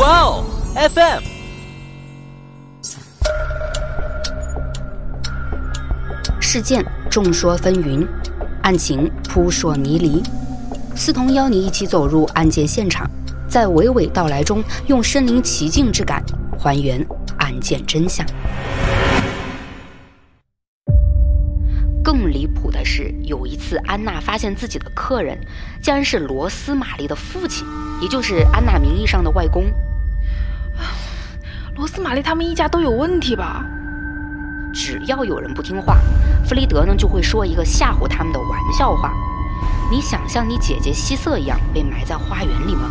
哇哦，FM。事件众说纷纭，案情扑朔迷离。思彤邀你一起走入案件现场，在娓娓道来中，用身临其境之感还原案件真相。更离谱的是，有一次安娜发现自己的客人竟然是罗斯玛丽的父亲，也就是安娜名义上的外公。罗斯玛丽他们一家都有问题吧？只要有人不听话，弗雷德呢就会说一个吓唬他们的玩笑话。你想像你姐姐希瑟一样被埋在花园里吗？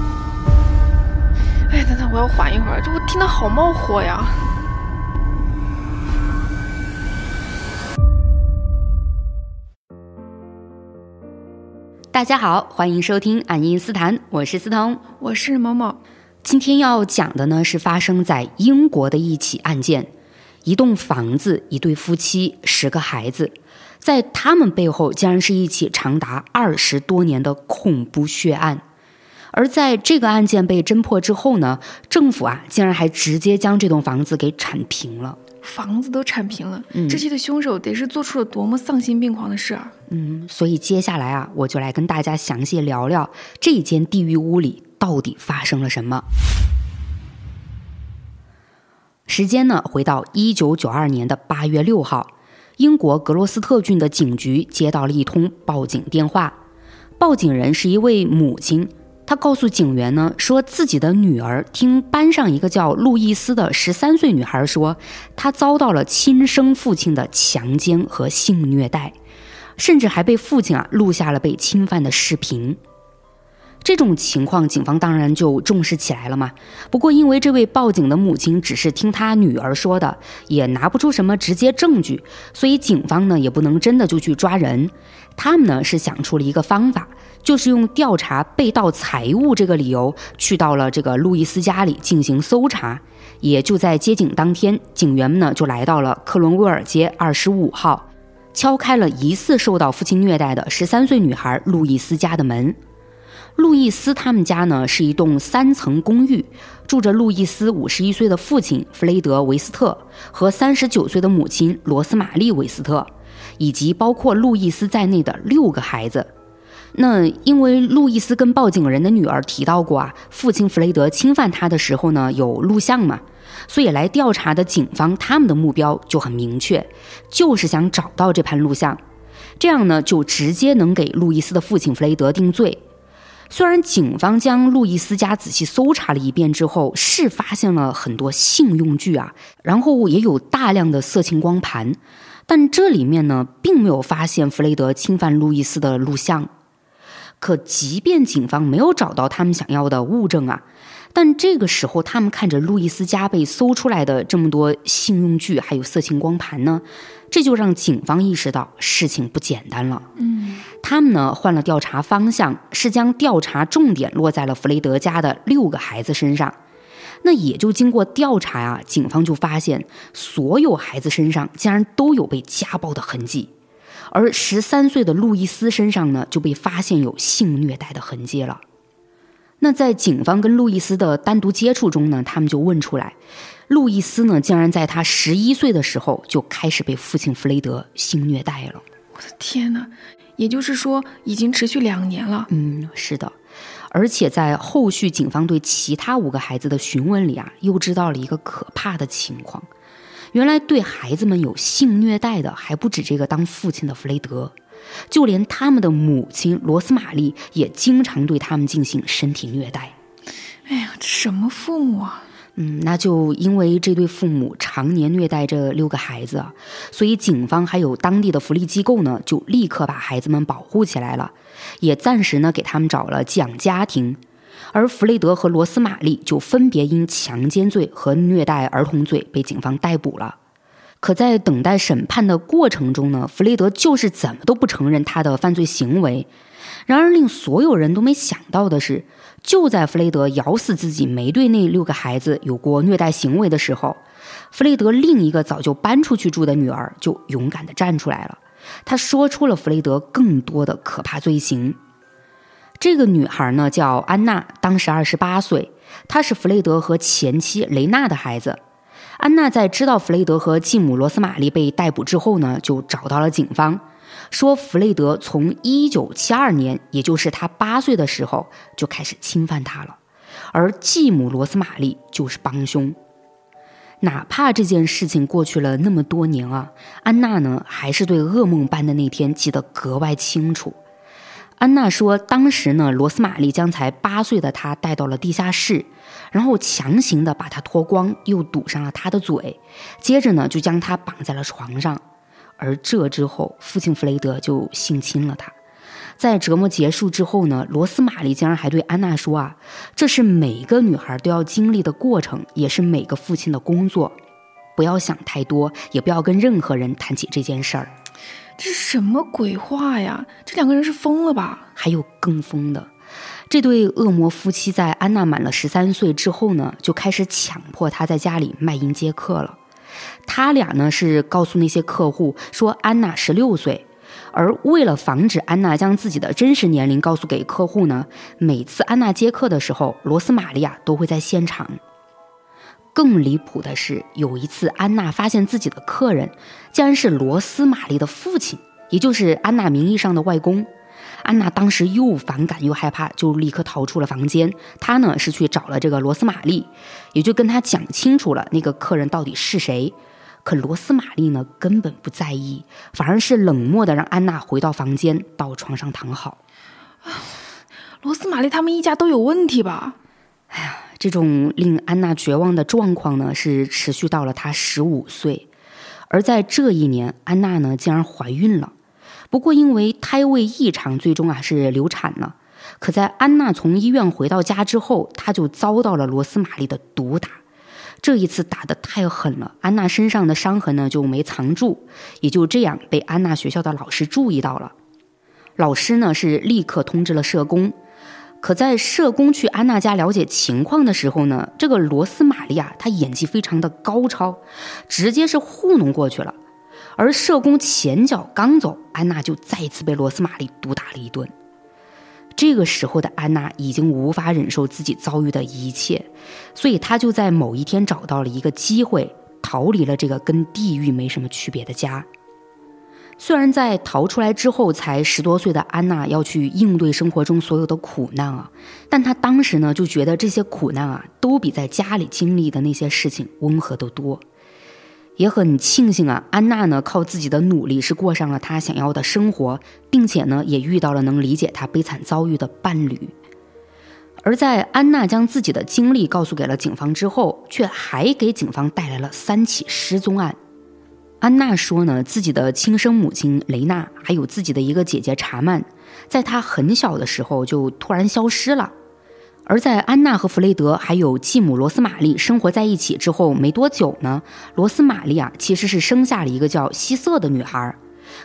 哎，等等，我要缓一会儿，这我听得好冒火呀！大家好，欢迎收听爱因斯坦，我是思彤，我是某某。今天要讲的呢是发生在英国的一起案件。一栋房子，一对夫妻，十个孩子，在他们背后竟然是一起长达二十多年的恐怖血案。而在这个案件被侦破之后呢，政府啊竟然还直接将这栋房子给铲平了。房子都铲平了，这些的凶手得是做出了多么丧心病狂的事啊！嗯，所以接下来啊，我就来跟大家详细聊聊这间地狱屋里到底发生了什么。时间呢，回到一九九二年的八月六号，英国格罗斯特郡的警局接到了一通报警电话。报警人是一位母亲，她告诉警员呢，说自己的女儿听班上一个叫路易斯的十三岁女孩说，她遭到了亲生父亲的强奸和性虐待，甚至还被父亲啊录下了被侵犯的视频。这种情况，警方当然就重视起来了嘛。不过，因为这位报警的母亲只是听她女儿说的，也拿不出什么直接证据，所以警方呢也不能真的就去抓人。他们呢是想出了一个方法，就是用调查被盗财物这个理由，去到了这个路易斯家里进行搜查。也就在接警当天，警员们呢就来到了克伦威尔街二十五号，敲开了疑似受到父亲虐待的十三岁女孩路易斯家的门。路易斯他们家呢是一栋三层公寓，住着路易斯五十一岁的父亲弗雷德维斯特和三十九岁的母亲罗斯玛丽维斯特，以及包括路易斯在内的六个孩子。那因为路易斯跟报警人的女儿提到过啊，父亲弗雷德侵犯他的时候呢有录像嘛，所以来调查的警方他们的目标就很明确，就是想找到这盘录像，这样呢就直接能给路易斯的父亲弗雷德定罪。虽然警方将路易斯家仔细搜查了一遍之后，是发现了很多性用具啊，然后也有大量的色情光盘，但这里面呢，并没有发现弗雷德侵犯路易斯的录像。可即便警方没有找到他们想要的物证啊，但这个时候他们看着路易斯家被搜出来的这么多性用具，还有色情光盘呢。这就让警方意识到事情不简单了。嗯，他们呢换了调查方向，是将调查重点落在了弗雷德家的六个孩子身上。那也就经过调查啊，警方就发现所有孩子身上竟然都有被家暴的痕迹，而十三岁的路易斯身上呢就被发现有性虐待的痕迹了。那在警方跟路易斯的单独接触中呢，他们就问出来。路易斯呢，竟然在他十一岁的时候就开始被父亲弗雷德性虐待了。我的天哪！也就是说，已经持续两年了。嗯，是的。而且在后续警方对其他五个孩子的询问里啊，又知道了一个可怕的情况：原来对孩子们有性虐待的还不止这个当父亲的弗雷德，就连他们的母亲罗斯玛丽也经常对他们进行身体虐待。哎呀，这什么父母啊！嗯，那就因为这对父母常年虐待这六个孩子，所以警方还有当地的福利机构呢，就立刻把孩子们保护起来了，也暂时呢给他们找了寄养家庭。而弗雷德和罗斯玛丽就分别因强奸罪和虐待儿童罪被警方逮捕了。可在等待审判的过程中呢，弗雷德就是怎么都不承认他的犯罪行为。然而令所有人都没想到的是。就在弗雷德咬死自己没对那六个孩子有过虐待行为的时候，弗雷德另一个早就搬出去住的女儿就勇敢地站出来了。她说出了弗雷德更多的可怕罪行。这个女孩呢叫安娜，当时二十八岁，她是弗雷德和前妻雷娜的孩子。安娜在知道弗雷德和继母罗斯玛丽被逮捕之后呢，就找到了警方，说弗雷德从1972年，也就是他八岁的时候就开始侵犯她了，而继母罗斯玛丽就是帮凶。哪怕这件事情过去了那么多年啊，安娜呢还是对噩梦般的那天记得格外清楚。安娜说，当时呢，罗斯玛丽将才八岁的她带到了地下室，然后强行的把她脱光，又堵上了她的嘴，接着呢，就将她绑在了床上。而这之后，父亲弗雷德就性侵了她。在折磨结束之后呢，罗斯玛丽竟然还对安娜说：“啊，这是每个女孩都要经历的过程，也是每个父亲的工作。不要想太多，也不要跟任何人谈起这件事儿。”这是什么鬼话呀？这两个人是疯了吧？还有更疯的，这对恶魔夫妻在安娜满了十三岁之后呢，就开始强迫她在家里卖淫接客了。他俩呢是告诉那些客户说安娜十六岁，而为了防止安娜将自己的真实年龄告诉给客户呢，每次安娜接客的时候，罗斯玛利亚都会在现场。更离谱的是，有一次安娜发现自己的客人竟然是罗斯玛丽的父亲，也就是安娜名义上的外公。安娜当时又反感又害怕，就立刻逃出了房间。她呢是去找了这个罗斯玛丽，也就跟他讲清楚了那个客人到底是谁。可罗斯玛丽呢根本不在意，反而是冷漠的让安娜回到房间，到床上躺好。罗斯玛丽他们一家都有问题吧？哎呀。这种令安娜绝望的状况呢，是持续到了她十五岁，而在这一年，安娜呢竟然怀孕了。不过因为胎位异常，最终啊是流产了。可在安娜从医院回到家之后，她就遭到了罗斯玛丽的毒打。这一次打得太狠了，安娜身上的伤痕呢就没藏住，也就这样被安娜学校的老师注意到了。老师呢是立刻通知了社工。可在社工去安娜家了解情况的时候呢，这个罗斯玛利亚她演技非常的高超，直接是糊弄过去了。而社工前脚刚走，安娜就再一次被罗斯玛丽毒打了一顿。这个时候的安娜已经无法忍受自己遭遇的一切，所以她就在某一天找到了一个机会，逃离了这个跟地狱没什么区别的家。虽然在逃出来之后才十多岁的安娜要去应对生活中所有的苦难啊，但她当时呢就觉得这些苦难啊都比在家里经历的那些事情温和得多，也很庆幸啊，安娜呢靠自己的努力是过上了她想要的生活，并且呢也遇到了能理解她悲惨遭遇的伴侣。而在安娜将自己的经历告诉给了警方之后，却还给警方带来了三起失踪案。安娜说呢，自己的亲生母亲雷娜，还有自己的一个姐姐查曼，在她很小的时候就突然消失了。而在安娜和弗雷德还有继母罗斯玛丽生活在一起之后没多久呢，罗斯玛丽啊其实是生下了一个叫希瑟的女孩，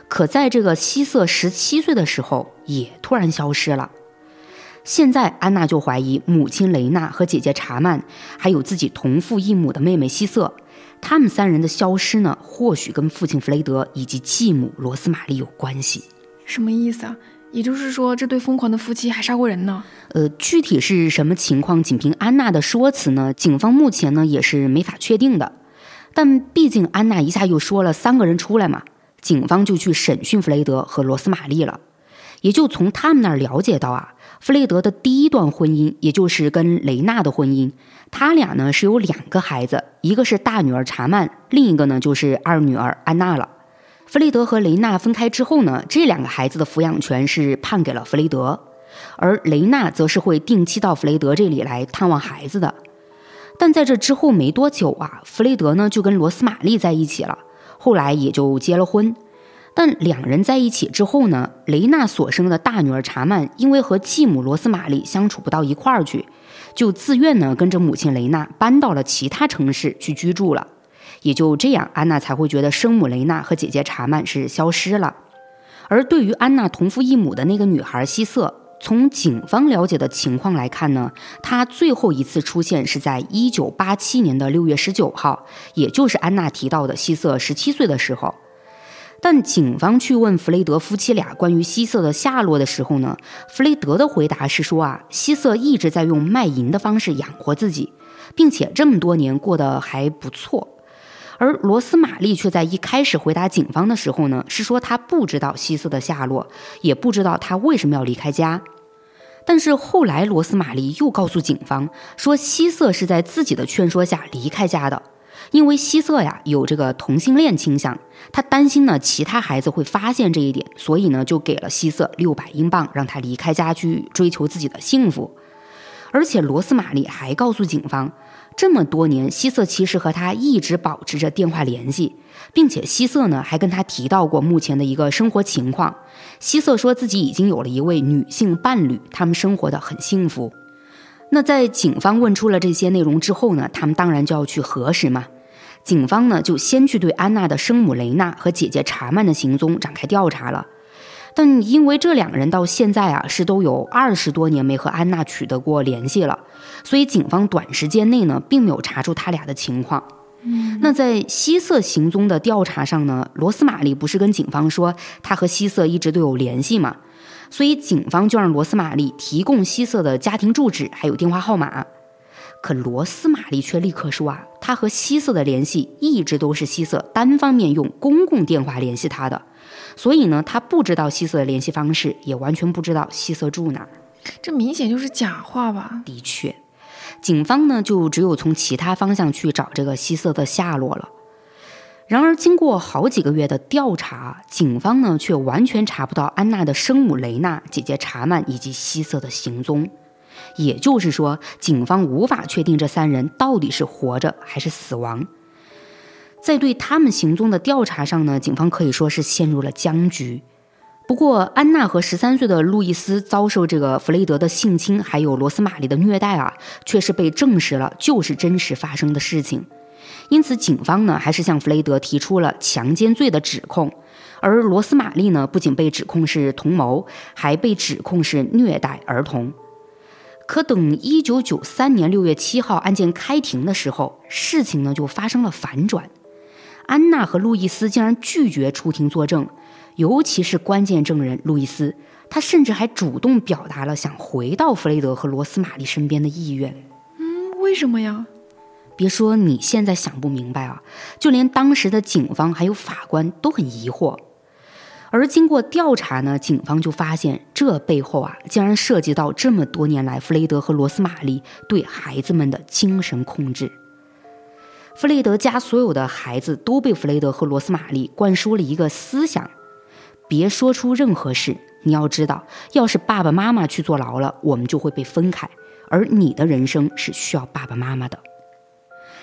可在这个希瑟十七岁的时候也突然消失了。现在安娜就怀疑母亲雷娜和姐姐查曼，还有自己同父异母的妹妹希瑟。他们三人的消失呢，或许跟父亲弗雷德以及继母罗斯玛丽有关系。什么意思啊？也就是说，这对疯狂的夫妻还杀过人呢？呃，具体是什么情况？仅凭安娜的说辞呢，警方目前呢也是没法确定的。但毕竟安娜一下又说了三个人出来嘛，警方就去审讯弗雷德和罗斯玛丽了。也就从他们那儿了解到啊，弗雷德的第一段婚姻，也就是跟雷娜的婚姻。他俩呢是有两个孩子，一个是大女儿查曼，另一个呢就是二女儿安娜了。弗雷德和雷娜分开之后呢，这两个孩子的抚养权是判给了弗雷德，而雷娜则是会定期到弗雷德这里来探望孩子的。但在这之后没多久啊，弗雷德呢就跟罗斯玛丽在一起了，后来也就结了婚。但两人在一起之后呢，雷娜所生的大女儿查曼因为和继母罗斯玛丽相处不到一块儿去。就自愿呢跟着母亲雷娜搬到了其他城市去居住了，也就这样，安娜才会觉得生母雷娜和姐姐查曼是消失了。而对于安娜同父异母的那个女孩希瑟，从警方了解的情况来看呢，她最后一次出现是在一九八七年的六月十九号，也就是安娜提到的希瑟十七岁的时候。但警方去问弗雷德夫妻俩关于希瑟的下落的时候呢，弗雷德的回答是说啊，希瑟一直在用卖淫的方式养活自己，并且这么多年过得还不错。而罗斯玛丽却在一开始回答警方的时候呢，是说她不知道希瑟的下落，也不知道他为什么要离开家。但是后来罗斯玛丽又告诉警方说，希瑟是在自己的劝说下离开家的。因为希瑟呀有这个同性恋倾向，他担心呢其他孩子会发现这一点，所以呢就给了希瑟六百英镑，让他离开家去追求自己的幸福。而且罗斯玛丽还告诉警方，这么多年希瑟其实和他一直保持着电话联系，并且希瑟呢还跟他提到过目前的一个生活情况。希瑟说自己已经有了一位女性伴侣，他们生活的很幸福。那在警方问出了这些内容之后呢，他们当然就要去核实嘛。警方呢就先去对安娜的生母雷娜和姐姐查曼的行踪展开调查了，但因为这两个人到现在啊是都有二十多年没和安娜取得过联系了，所以警方短时间内呢并没有查出他俩的情况。嗯，那在希瑟行踪的调查上呢，罗斯玛丽不是跟警方说他和希瑟一直都有联系吗？所以警方就让罗斯玛丽提供希瑟的家庭住址还有电话号码。可罗斯玛丽却立刻说啊，他和希瑟的联系一直都是希瑟单方面用公共电话联系他的，所以呢，他不知道希瑟的联系方式，也完全不知道希瑟住哪儿。这明显就是假话吧？的确，警方呢就只有从其他方向去找这个希瑟的下落了。然而，经过好几个月的调查，警方呢却完全查不到安娜的生母雷娜、姐姐查曼以及希瑟的行踪。也就是说，警方无法确定这三人到底是活着还是死亡。在对他们行踪的调查上呢，警方可以说是陷入了僵局。不过，安娜和十三岁的路易斯遭受这个弗雷德的性侵，还有罗斯玛丽的虐待啊，却是被证实了就是真实发生的事情。因此，警方呢还是向弗雷德提出了强奸罪的指控，而罗斯玛丽呢不仅被指控是同谋，还被指控是虐待儿童。可等一九九三年六月七号案件开庭的时候，事情呢就发生了反转。安娜和路易斯竟然拒绝出庭作证，尤其是关键证人路易斯，他甚至还主动表达了想回到弗雷德和罗斯玛丽身边的意愿。嗯，为什么呀？别说你现在想不明白啊，就连当时的警方还有法官都很疑惑。而经过调查呢，警方就发现这背后啊，竟然涉及到这么多年来弗雷德和罗斯玛丽对孩子们的精神控制。弗雷德家所有的孩子都被弗雷德和罗斯玛丽灌输了一个思想：别说出任何事。你要知道，要是爸爸妈妈去坐牢了，我们就会被分开，而你的人生是需要爸爸妈妈的。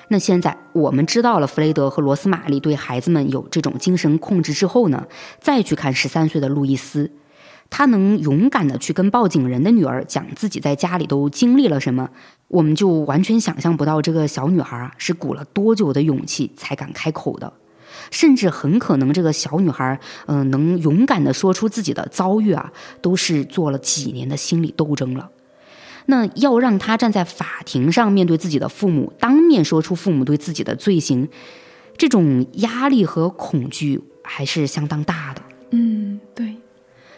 那现在我们知道了弗雷德和罗斯玛丽对孩子们有这种精神控制之后呢，再去看十三岁的路易斯，他能勇敢的去跟报警人的女儿讲自己在家里都经历了什么，我们就完全想象不到这个小女孩啊是鼓了多久的勇气才敢开口的，甚至很可能这个小女孩，嗯，能勇敢的说出自己的遭遇啊，都是做了几年的心理斗争了。那要让他站在法庭上面对自己的父母，当面说出父母对自己的罪行，这种压力和恐惧还是相当大的。嗯，对。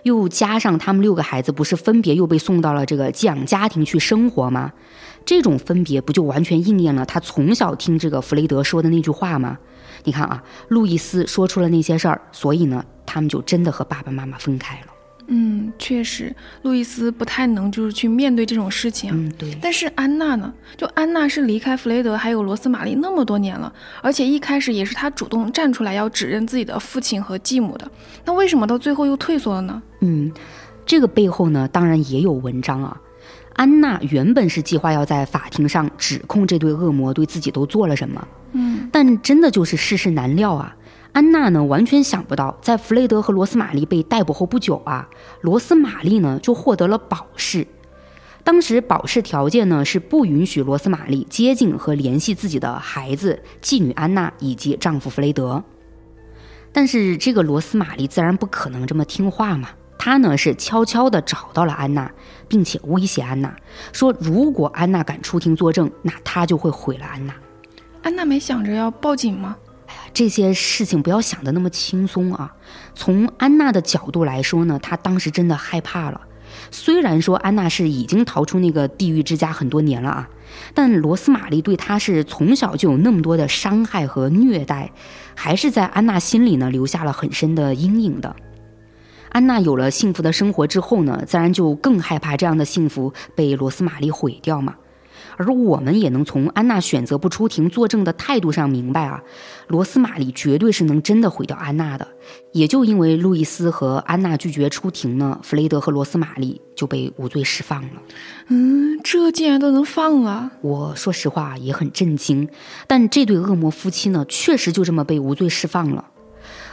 又加上他们六个孩子不是分别又被送到了这个寄养家庭去生活吗？这种分别不就完全应验了他从小听这个弗雷德说的那句话吗？你看啊，路易斯说出了那些事儿，所以呢，他们就真的和爸爸妈妈分开了。嗯，确实，路易斯不太能就是去面对这种事情。嗯，对。但是安娜呢？就安娜是离开弗雷德还有罗斯玛丽那么多年了，而且一开始也是她主动站出来要指认自己的父亲和继母的。那为什么到最后又退缩了呢？嗯，这个背后呢，当然也有文章啊。安娜原本是计划要在法庭上指控这对恶魔对自己都做了什么。嗯，但真的就是世事难料啊。安娜呢，完全想不到，在弗雷德和罗斯玛丽被逮捕后不久啊，罗斯玛丽呢就获得了保释。当时保释条件呢是不允许罗斯玛丽接近和联系自己的孩子、妓女安娜以及丈夫弗雷德。但是这个罗斯玛丽自然不可能这么听话嘛，她呢是悄悄地找到了安娜，并且威胁安娜说，如果安娜敢出庭作证，那他就会毁了安娜。安娜没想着要报警吗？哎呀这些事情不要想的那么轻松啊。从安娜的角度来说呢，她当时真的害怕了。虽然说安娜是已经逃出那个地狱之家很多年了啊，但罗斯玛丽对她是从小就有那么多的伤害和虐待，还是在安娜心里呢留下了很深的阴影的。安娜有了幸福的生活之后呢，自然就更害怕这样的幸福被罗斯玛丽毁掉嘛。而我们也能从安娜选择不出庭作证的态度上明白啊，罗斯玛丽绝对是能真的毁掉安娜的。也就因为路易斯和安娜拒绝出庭呢，弗雷德和罗斯玛丽就被无罪释放了。嗯，这竟然都能放啊？我说实话也很震惊。但这对恶魔夫妻呢，确实就这么被无罪释放了。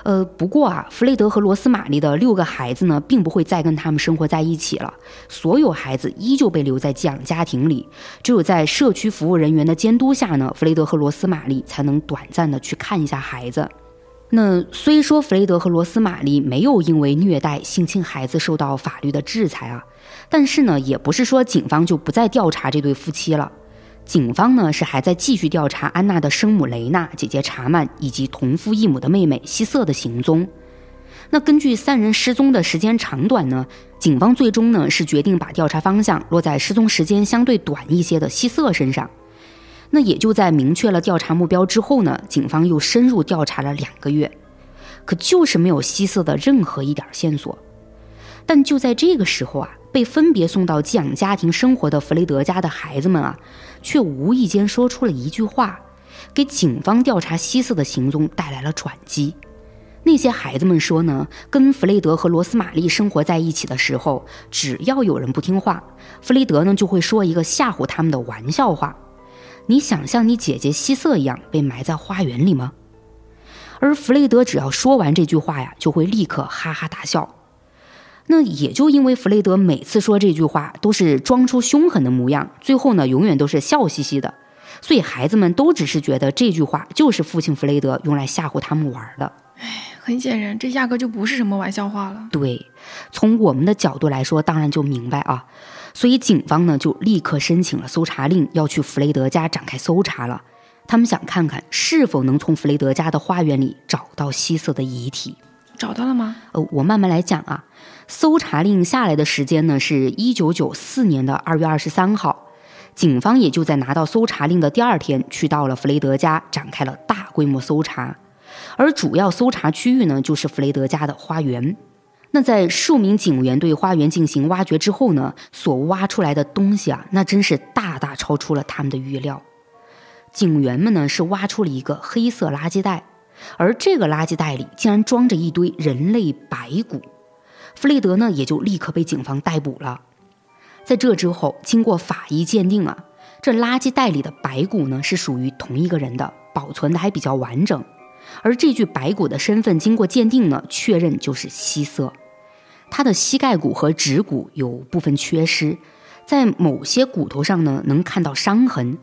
呃，不过啊，弗雷德和罗斯玛丽的六个孩子呢，并不会再跟他们生活在一起了。所有孩子依旧被留在寄养家庭里，只有在社区服务人员的监督下呢，弗雷德和罗斯玛丽才能短暂的去看一下孩子。那虽说弗雷德和罗斯玛丽没有因为虐待性侵孩子受到法律的制裁啊，但是呢，也不是说警方就不再调查这对夫妻了。警方呢是还在继续调查安娜的生母雷娜、姐姐查曼以及同父异母的妹妹希瑟的行踪。那根据三人失踪的时间长短呢，警方最终呢是决定把调查方向落在失踪时间相对短一些的希瑟身上。那也就在明确了调查目标之后呢，警方又深入调查了两个月，可就是没有希瑟的任何一点线索。但就在这个时候啊，被分别送到寄养家庭生活的弗雷德家的孩子们啊。却无意间说出了一句话，给警方调查希瑟的行踪带来了转机。那些孩子们说呢，跟弗雷德和罗斯玛丽生活在一起的时候，只要有人不听话，弗雷德呢就会说一个吓唬他们的玩笑话。你想像你姐姐希瑟一样被埋在花园里吗？而弗雷德只要说完这句话呀，就会立刻哈哈大笑。那也就因为弗雷德每次说这句话都是装出凶狠的模样，最后呢永远都是笑嘻嘻的，所以孩子们都只是觉得这句话就是父亲弗雷德用来吓唬他们玩的。哎，很显然这压根就不是什么玩笑话了。对，从我们的角度来说，当然就明白啊。所以警方呢就立刻申请了搜查令，要去弗雷德家展开搜查了。他们想看看是否能从弗雷德家的花园里找到希瑟的遗体。找到了吗？呃，我慢慢来讲啊。搜查令下来的时间呢，是一九九四年的二月二十三号。警方也就在拿到搜查令的第二天，去到了弗雷德家，展开了大规模搜查。而主要搜查区域呢，就是弗雷德家的花园。那在数名警员对花园进行挖掘之后呢，所挖出来的东西啊，那真是大大超出了他们的预料。警员们呢，是挖出了一个黑色垃圾袋。而这个垃圾袋里竟然装着一堆人类白骨，弗雷德呢也就立刻被警方逮捕了。在这之后，经过法医鉴定啊，这垃圾袋里的白骨呢是属于同一个人的，保存的还比较完整。而这具白骨的身份经过鉴定呢，确认就是希瑟。他的膝盖骨和指骨有部分缺失，在某些骨头上呢能看到伤痕。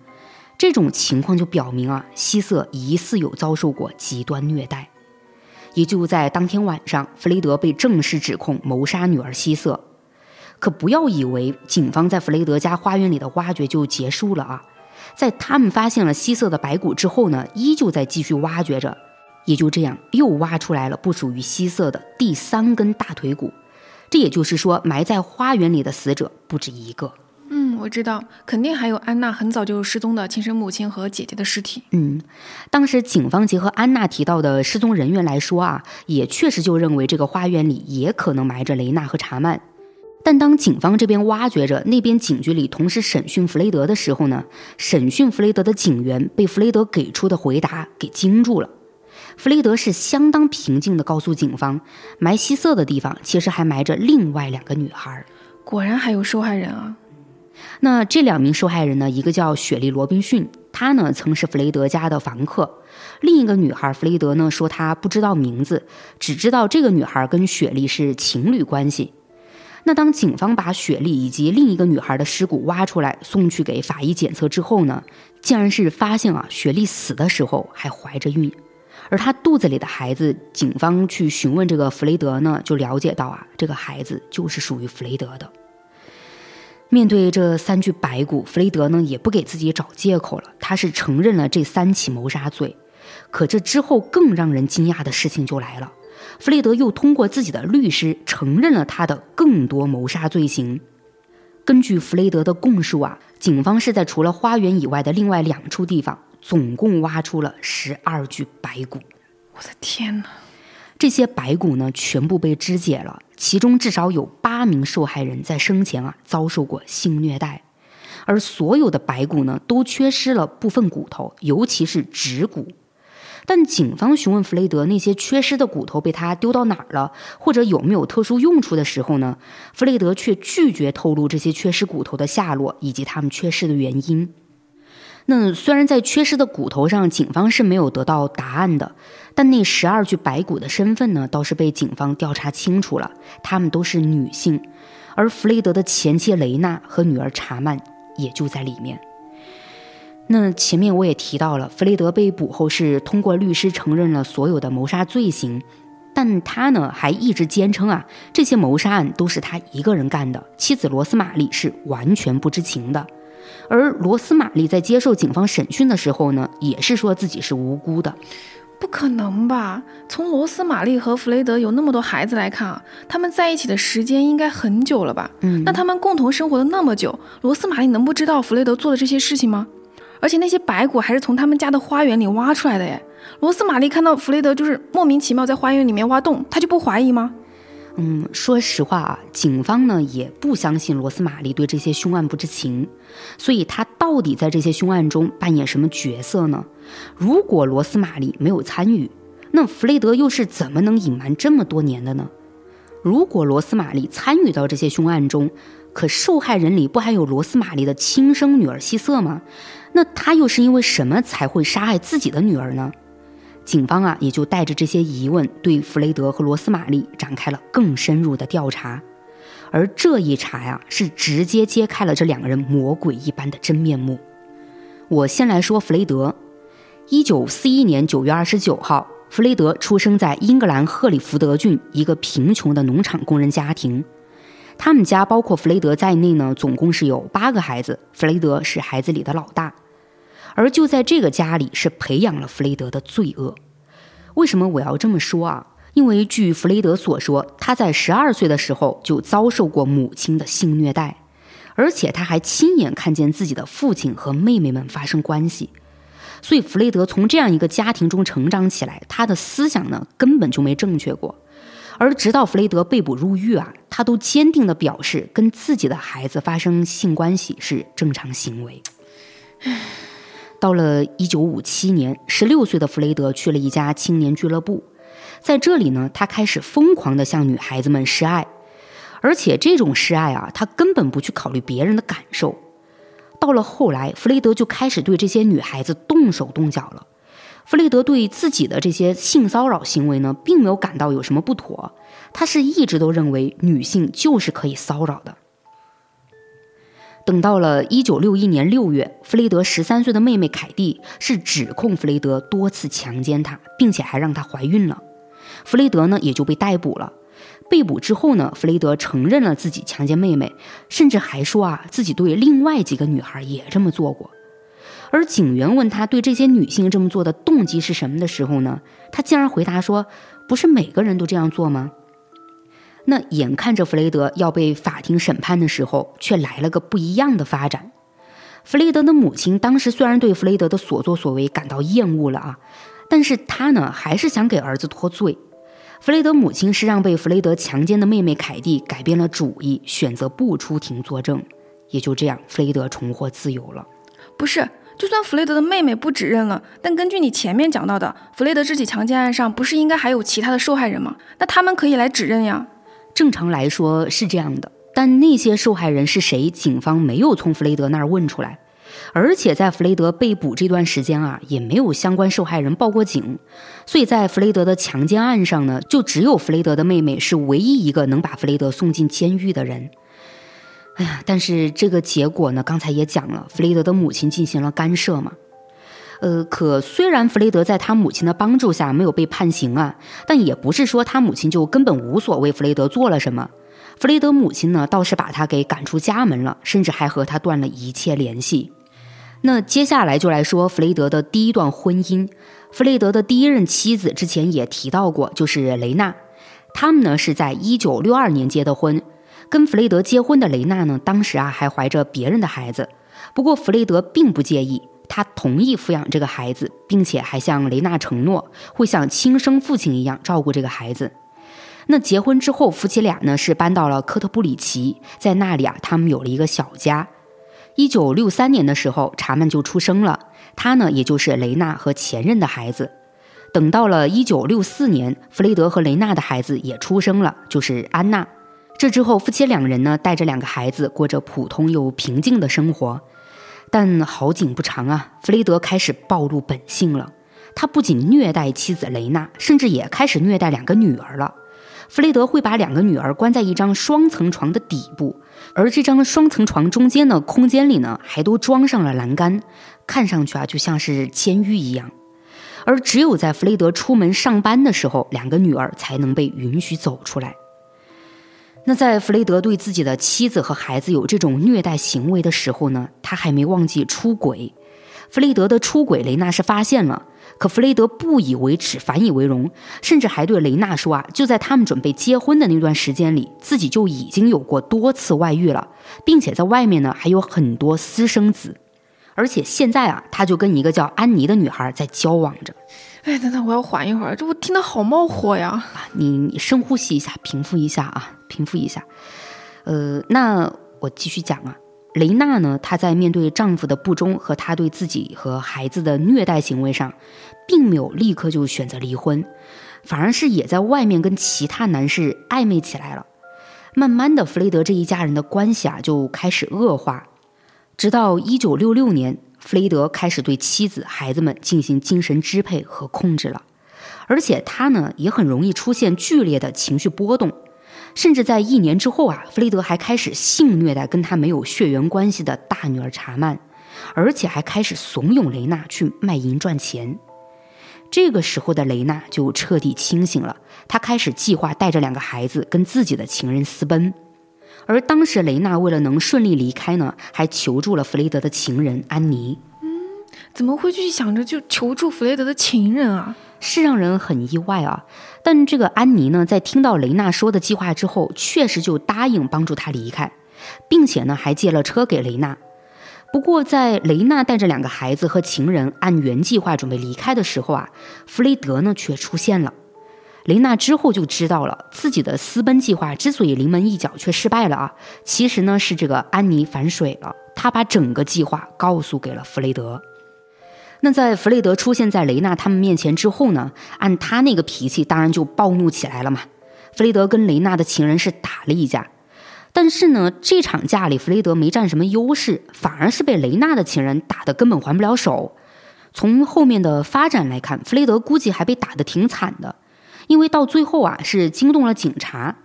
这种情况就表明啊，希瑟疑似有遭受过极端虐待。也就在当天晚上，弗雷德被正式指控谋杀女儿希瑟。可不要以为警方在弗雷德家花园里的挖掘就结束了啊！在他们发现了希瑟的白骨之后呢，依旧在继续挖掘着。也就这样，又挖出来了不属于希瑟的第三根大腿骨。这也就是说，埋在花园里的死者不止一个。我知道，肯定还有安娜很早就失踪的亲生母亲和姐姐的尸体。嗯，当时警方结合安娜提到的失踪人员来说啊，也确实就认为这个花园里也可能埋着雷娜和查曼。但当警方这边挖掘着，那边警局里同时审讯弗雷德的时候呢，审讯弗雷德的警员被弗雷德给出的回答给惊住了。弗雷德是相当平静地告诉警方，埋西瑟的地方其实还埋着另外两个女孩。果然还有受害人啊！那这两名受害人呢？一个叫雪莉·罗宾逊，她呢曾是弗雷德家的房客；另一个女孩弗雷德呢说她不知道名字，只知道这个女孩跟雪莉是情侣关系。那当警方把雪莉以及另一个女孩的尸骨挖出来送去给法医检测之后呢，竟然是发现啊，雪莉死的时候还怀着孕，而她肚子里的孩子，警方去询问这个弗雷德呢，就了解到啊，这个孩子就是属于弗雷德的。面对这三具白骨，弗雷德呢也不给自己找借口了，他是承认了这三起谋杀罪。可这之后更让人惊讶的事情就来了，弗雷德又通过自己的律师承认了他的更多谋杀罪行。根据弗雷德的供述啊，警方是在除了花园以外的另外两处地方，总共挖出了十二具白骨。我的天哪！这些白骨呢，全部被肢解了，其中至少有八名受害人在生前啊遭受过性虐待，而所有的白骨呢，都缺失了部分骨头，尤其是指骨。但警方询问弗雷德那些缺失的骨头被他丢到哪儿了，或者有没有特殊用处的时候呢，弗雷德却拒绝透露这些缺失骨头的下落以及他们缺失的原因。那虽然在缺失的骨头上，警方是没有得到答案的，但那十二具白骨的身份呢，倒是被警方调查清楚了，他们都是女性，而弗雷德的前妻雷娜和女儿查曼也就在里面。那前面我也提到了，弗雷德被捕后是通过律师承认了所有的谋杀罪行，但他呢还一直坚称啊，这些谋杀案都是他一个人干的，妻子罗斯玛丽是完全不知情的。而罗斯玛丽在接受警方审讯的时候呢，也是说自己是无辜的。不可能吧？从罗斯玛丽和弗雷德有那么多孩子来看啊，他们在一起的时间应该很久了吧？嗯，那他们共同生活了那么久，罗斯玛丽能不知道弗雷德做的这些事情吗？而且那些白骨还是从他们家的花园里挖出来的耶。罗斯玛丽看到弗雷德就是莫名其妙在花园里面挖洞，她就不怀疑吗？嗯，说实话啊，警方呢也不相信罗斯玛丽对这些凶案不知情，所以他到底在这些凶案中扮演什么角色呢？如果罗斯玛丽没有参与，那弗雷德又是怎么能隐瞒这么多年的呢？如果罗斯玛丽参与到这些凶案中，可受害人里不还有罗斯玛丽的亲生女儿希瑟吗？那他又是因为什么才会杀害自己的女儿呢？警方啊，也就带着这些疑问，对弗雷德和罗斯玛丽展开了更深入的调查。而这一查呀，是直接揭开了这两个人魔鬼一般的真面目。我先来说弗雷德。一九四一年九月二十九号，弗雷德出生在英格兰赫里福德郡一个贫穷的农场工人家庭。他们家包括弗雷德在内呢，总共是有八个孩子，弗雷德是孩子里的老大。而就在这个家里，是培养了弗雷德的罪恶。为什么我要这么说啊？因为据弗雷德所说，他在十二岁的时候就遭受过母亲的性虐待，而且他还亲眼看见自己的父亲和妹妹们发生关系。所以弗雷德从这样一个家庭中成长起来，他的思想呢根本就没正确过。而直到弗雷德被捕入狱啊，他都坚定地表示，跟自己的孩子发生性关系是正常行为。到了一九五七年，十六岁的弗雷德去了一家青年俱乐部，在这里呢，他开始疯狂地向女孩子们示爱，而且这种示爱啊，他根本不去考虑别人的感受。到了后来，弗雷德就开始对这些女孩子动手动脚了。弗雷德对自己的这些性骚扰行为呢，并没有感到有什么不妥，他是一直都认为女性就是可以骚扰的。等到了一九六一年六月，弗雷德十三岁的妹妹凯蒂是指控弗雷德多次强奸她，并且还让她怀孕了。弗雷德呢也就被逮捕了。被捕之后呢，弗雷德承认了自己强奸妹妹，甚至还说啊自己对另外几个女孩也这么做过。而警员问他对这些女性这么做的动机是什么的时候呢，他竟然回答说：“不是每个人都这样做吗？”那眼看着弗雷德要被法庭审判的时候，却来了个不一样的发展。弗雷德的母亲当时虽然对弗雷德的所作所为感到厌恶了啊，但是他呢还是想给儿子脱罪。弗雷德母亲是让被弗雷德强奸的妹妹凯蒂改变了主意，选择不出庭作证。也就这样，弗雷德重获自由了。不是。就算弗雷德的妹妹不指认了，但根据你前面讲到的，弗雷德这起强奸案上不是应该还有其他的受害人吗？那他们可以来指认呀。正常来说是这样的，但那些受害人是谁，警方没有从弗雷德那儿问出来。而且在弗雷德被捕这段时间啊，也没有相关受害人报过警，所以在弗雷德的强奸案上呢，就只有弗雷德的妹妹是唯一一个能把弗雷德送进监狱的人。哎呀，但是这个结果呢？刚才也讲了，弗雷德的母亲进行了干涉嘛。呃，可虽然弗雷德在他母亲的帮助下没有被判刑啊，但也不是说他母亲就根本无所谓弗雷德做了什么。弗雷德母亲呢，倒是把他给赶出家门了，甚至还和他断了一切联系。那接下来就来说弗雷德的第一段婚姻。弗雷德的第一任妻子之前也提到过，就是雷娜。他们呢是在一九六二年结的婚。跟弗雷德结婚的雷娜呢，当时啊还怀着别人的孩子。不过弗雷德并不介意，他同意抚养这个孩子，并且还向雷娜承诺会像亲生父亲一样照顾这个孩子。那结婚之后，夫妻俩呢是搬到了科特布里奇，在那里啊，他们有了一个小家。一九六三年的时候，查曼就出生了，他呢也就是雷娜和前任的孩子。等到了一九六四年，弗雷德和雷娜的孩子也出生了，就是安娜。这之后，夫妻两人呢带着两个孩子，过着普通又平静的生活。但好景不长啊，弗雷德开始暴露本性了。他不仅虐待妻子雷娜，甚至也开始虐待两个女儿了。弗雷德会把两个女儿关在一张双层床的底部，而这张双层床中间的空间里呢，还都装上了栏杆，看上去啊就像是监狱一样。而只有在弗雷德出门上班的时候，两个女儿才能被允许走出来。那在弗雷德对自己的妻子和孩子有这种虐待行为的时候呢，他还没忘记出轨。弗雷德的出轨，雷娜是发现了，可弗雷德不以为耻，反以为荣，甚至还对雷娜说啊，就在他们准备结婚的那段时间里，自己就已经有过多次外遇了，并且在外面呢还有很多私生子，而且现在啊，他就跟一个叫安妮的女孩在交往着。哎，等等，我要缓一会儿，这我听得好冒火呀！你你深呼吸一下，平复一下啊，平复一下。呃，那我继续讲啊。雷娜呢，她在面对丈夫的不忠和她对自己和孩子的虐待行为上，并没有立刻就选择离婚，反而是也在外面跟其他男士暧昧起来了。慢慢的，弗雷德这一家人的关系啊就开始恶化，直到一九六六年。弗雷德开始对妻子、孩子们进行精神支配和控制了，而且他呢也很容易出现剧烈的情绪波动，甚至在一年之后啊，弗雷德还开始性虐待跟他没有血缘关系的大女儿查曼，而且还开始怂恿雷娜去卖淫赚钱。这个时候的雷娜就彻底清醒了，她开始计划带着两个孩子跟自己的情人私奔。而当时雷娜为了能顺利离开呢，还求助了弗雷德的情人安妮。嗯，怎么会去想着就求助弗雷德的情人啊？是让人很意外啊。但这个安妮呢，在听到雷娜说的计划之后，确实就答应帮助他离开，并且呢，还借了车给雷娜。不过，在雷娜带着两个孩子和情人按原计划准备离开的时候啊，弗雷德呢却出现了。雷娜之后就知道了，自己的私奔计划之所以临门一脚却失败了啊，其实呢是这个安妮反水了，她把整个计划告诉给了弗雷德。那在弗雷德出现在雷娜他们面前之后呢，按他那个脾气，当然就暴怒起来了嘛。弗雷德跟雷娜的情人是打了一架，但是呢，这场架里弗雷德没占什么优势，反而是被雷娜的情人打得根本还不了手。从后面的发展来看，弗雷德估计还被打得挺惨的。因为到最后啊，是惊动了警察。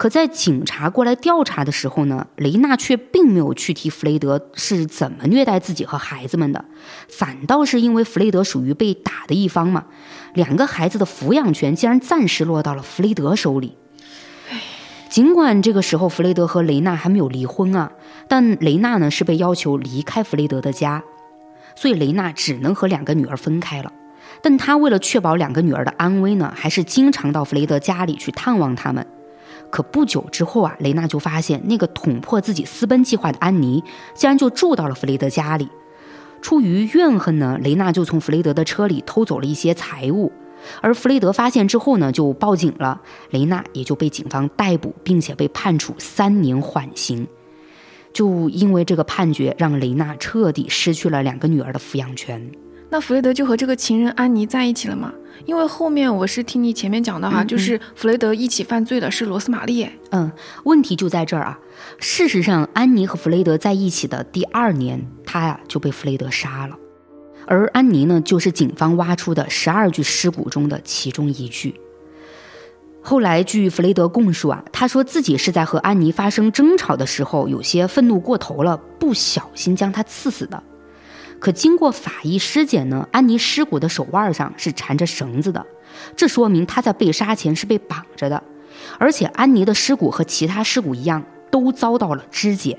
可在警察过来调查的时候呢，雷娜却并没有去提弗雷德是怎么虐待自己和孩子们的，反倒是因为弗雷德属于被打的一方嘛，两个孩子的抚养权竟然暂时落到了弗雷德手里。尽管这个时候弗雷德和雷娜还没有离婚啊，但雷娜呢是被要求离开弗雷德的家，所以雷娜只能和两个女儿分开了。但她为了确保两个女儿的安危呢，还是经常到弗雷德家里去探望他们。可不久之后啊，雷娜就发现那个捅破自己私奔计划的安妮，竟然就住到了弗雷德家里。出于怨恨呢，雷娜就从弗雷德的车里偷走了一些财物。而弗雷德发现之后呢，就报警了，雷娜也就被警方逮捕，并且被判处三年缓刑。就因为这个判决，让雷娜彻底失去了两个女儿的抚养权。那弗雷德就和这个情人安妮在一起了吗？因为后面我是听你前面讲的哈，就是弗雷德一起犯罪的是罗斯玛丽。嗯，问题就在这儿啊。事实上，安妮和弗雷德在一起的第二年，他呀就被弗雷德杀了。而安妮呢，就是警方挖出的十二具尸骨中的其中一具。后来据弗雷德供述啊，他说自己是在和安妮发生争吵的时候，有些愤怒过头了，不小心将她刺死的。可经过法医尸检呢，安妮尸骨的手腕上是缠着绳子的，这说明她在被杀前是被绑着的。而且安妮的尸骨和其他尸骨一样，都遭到了肢解。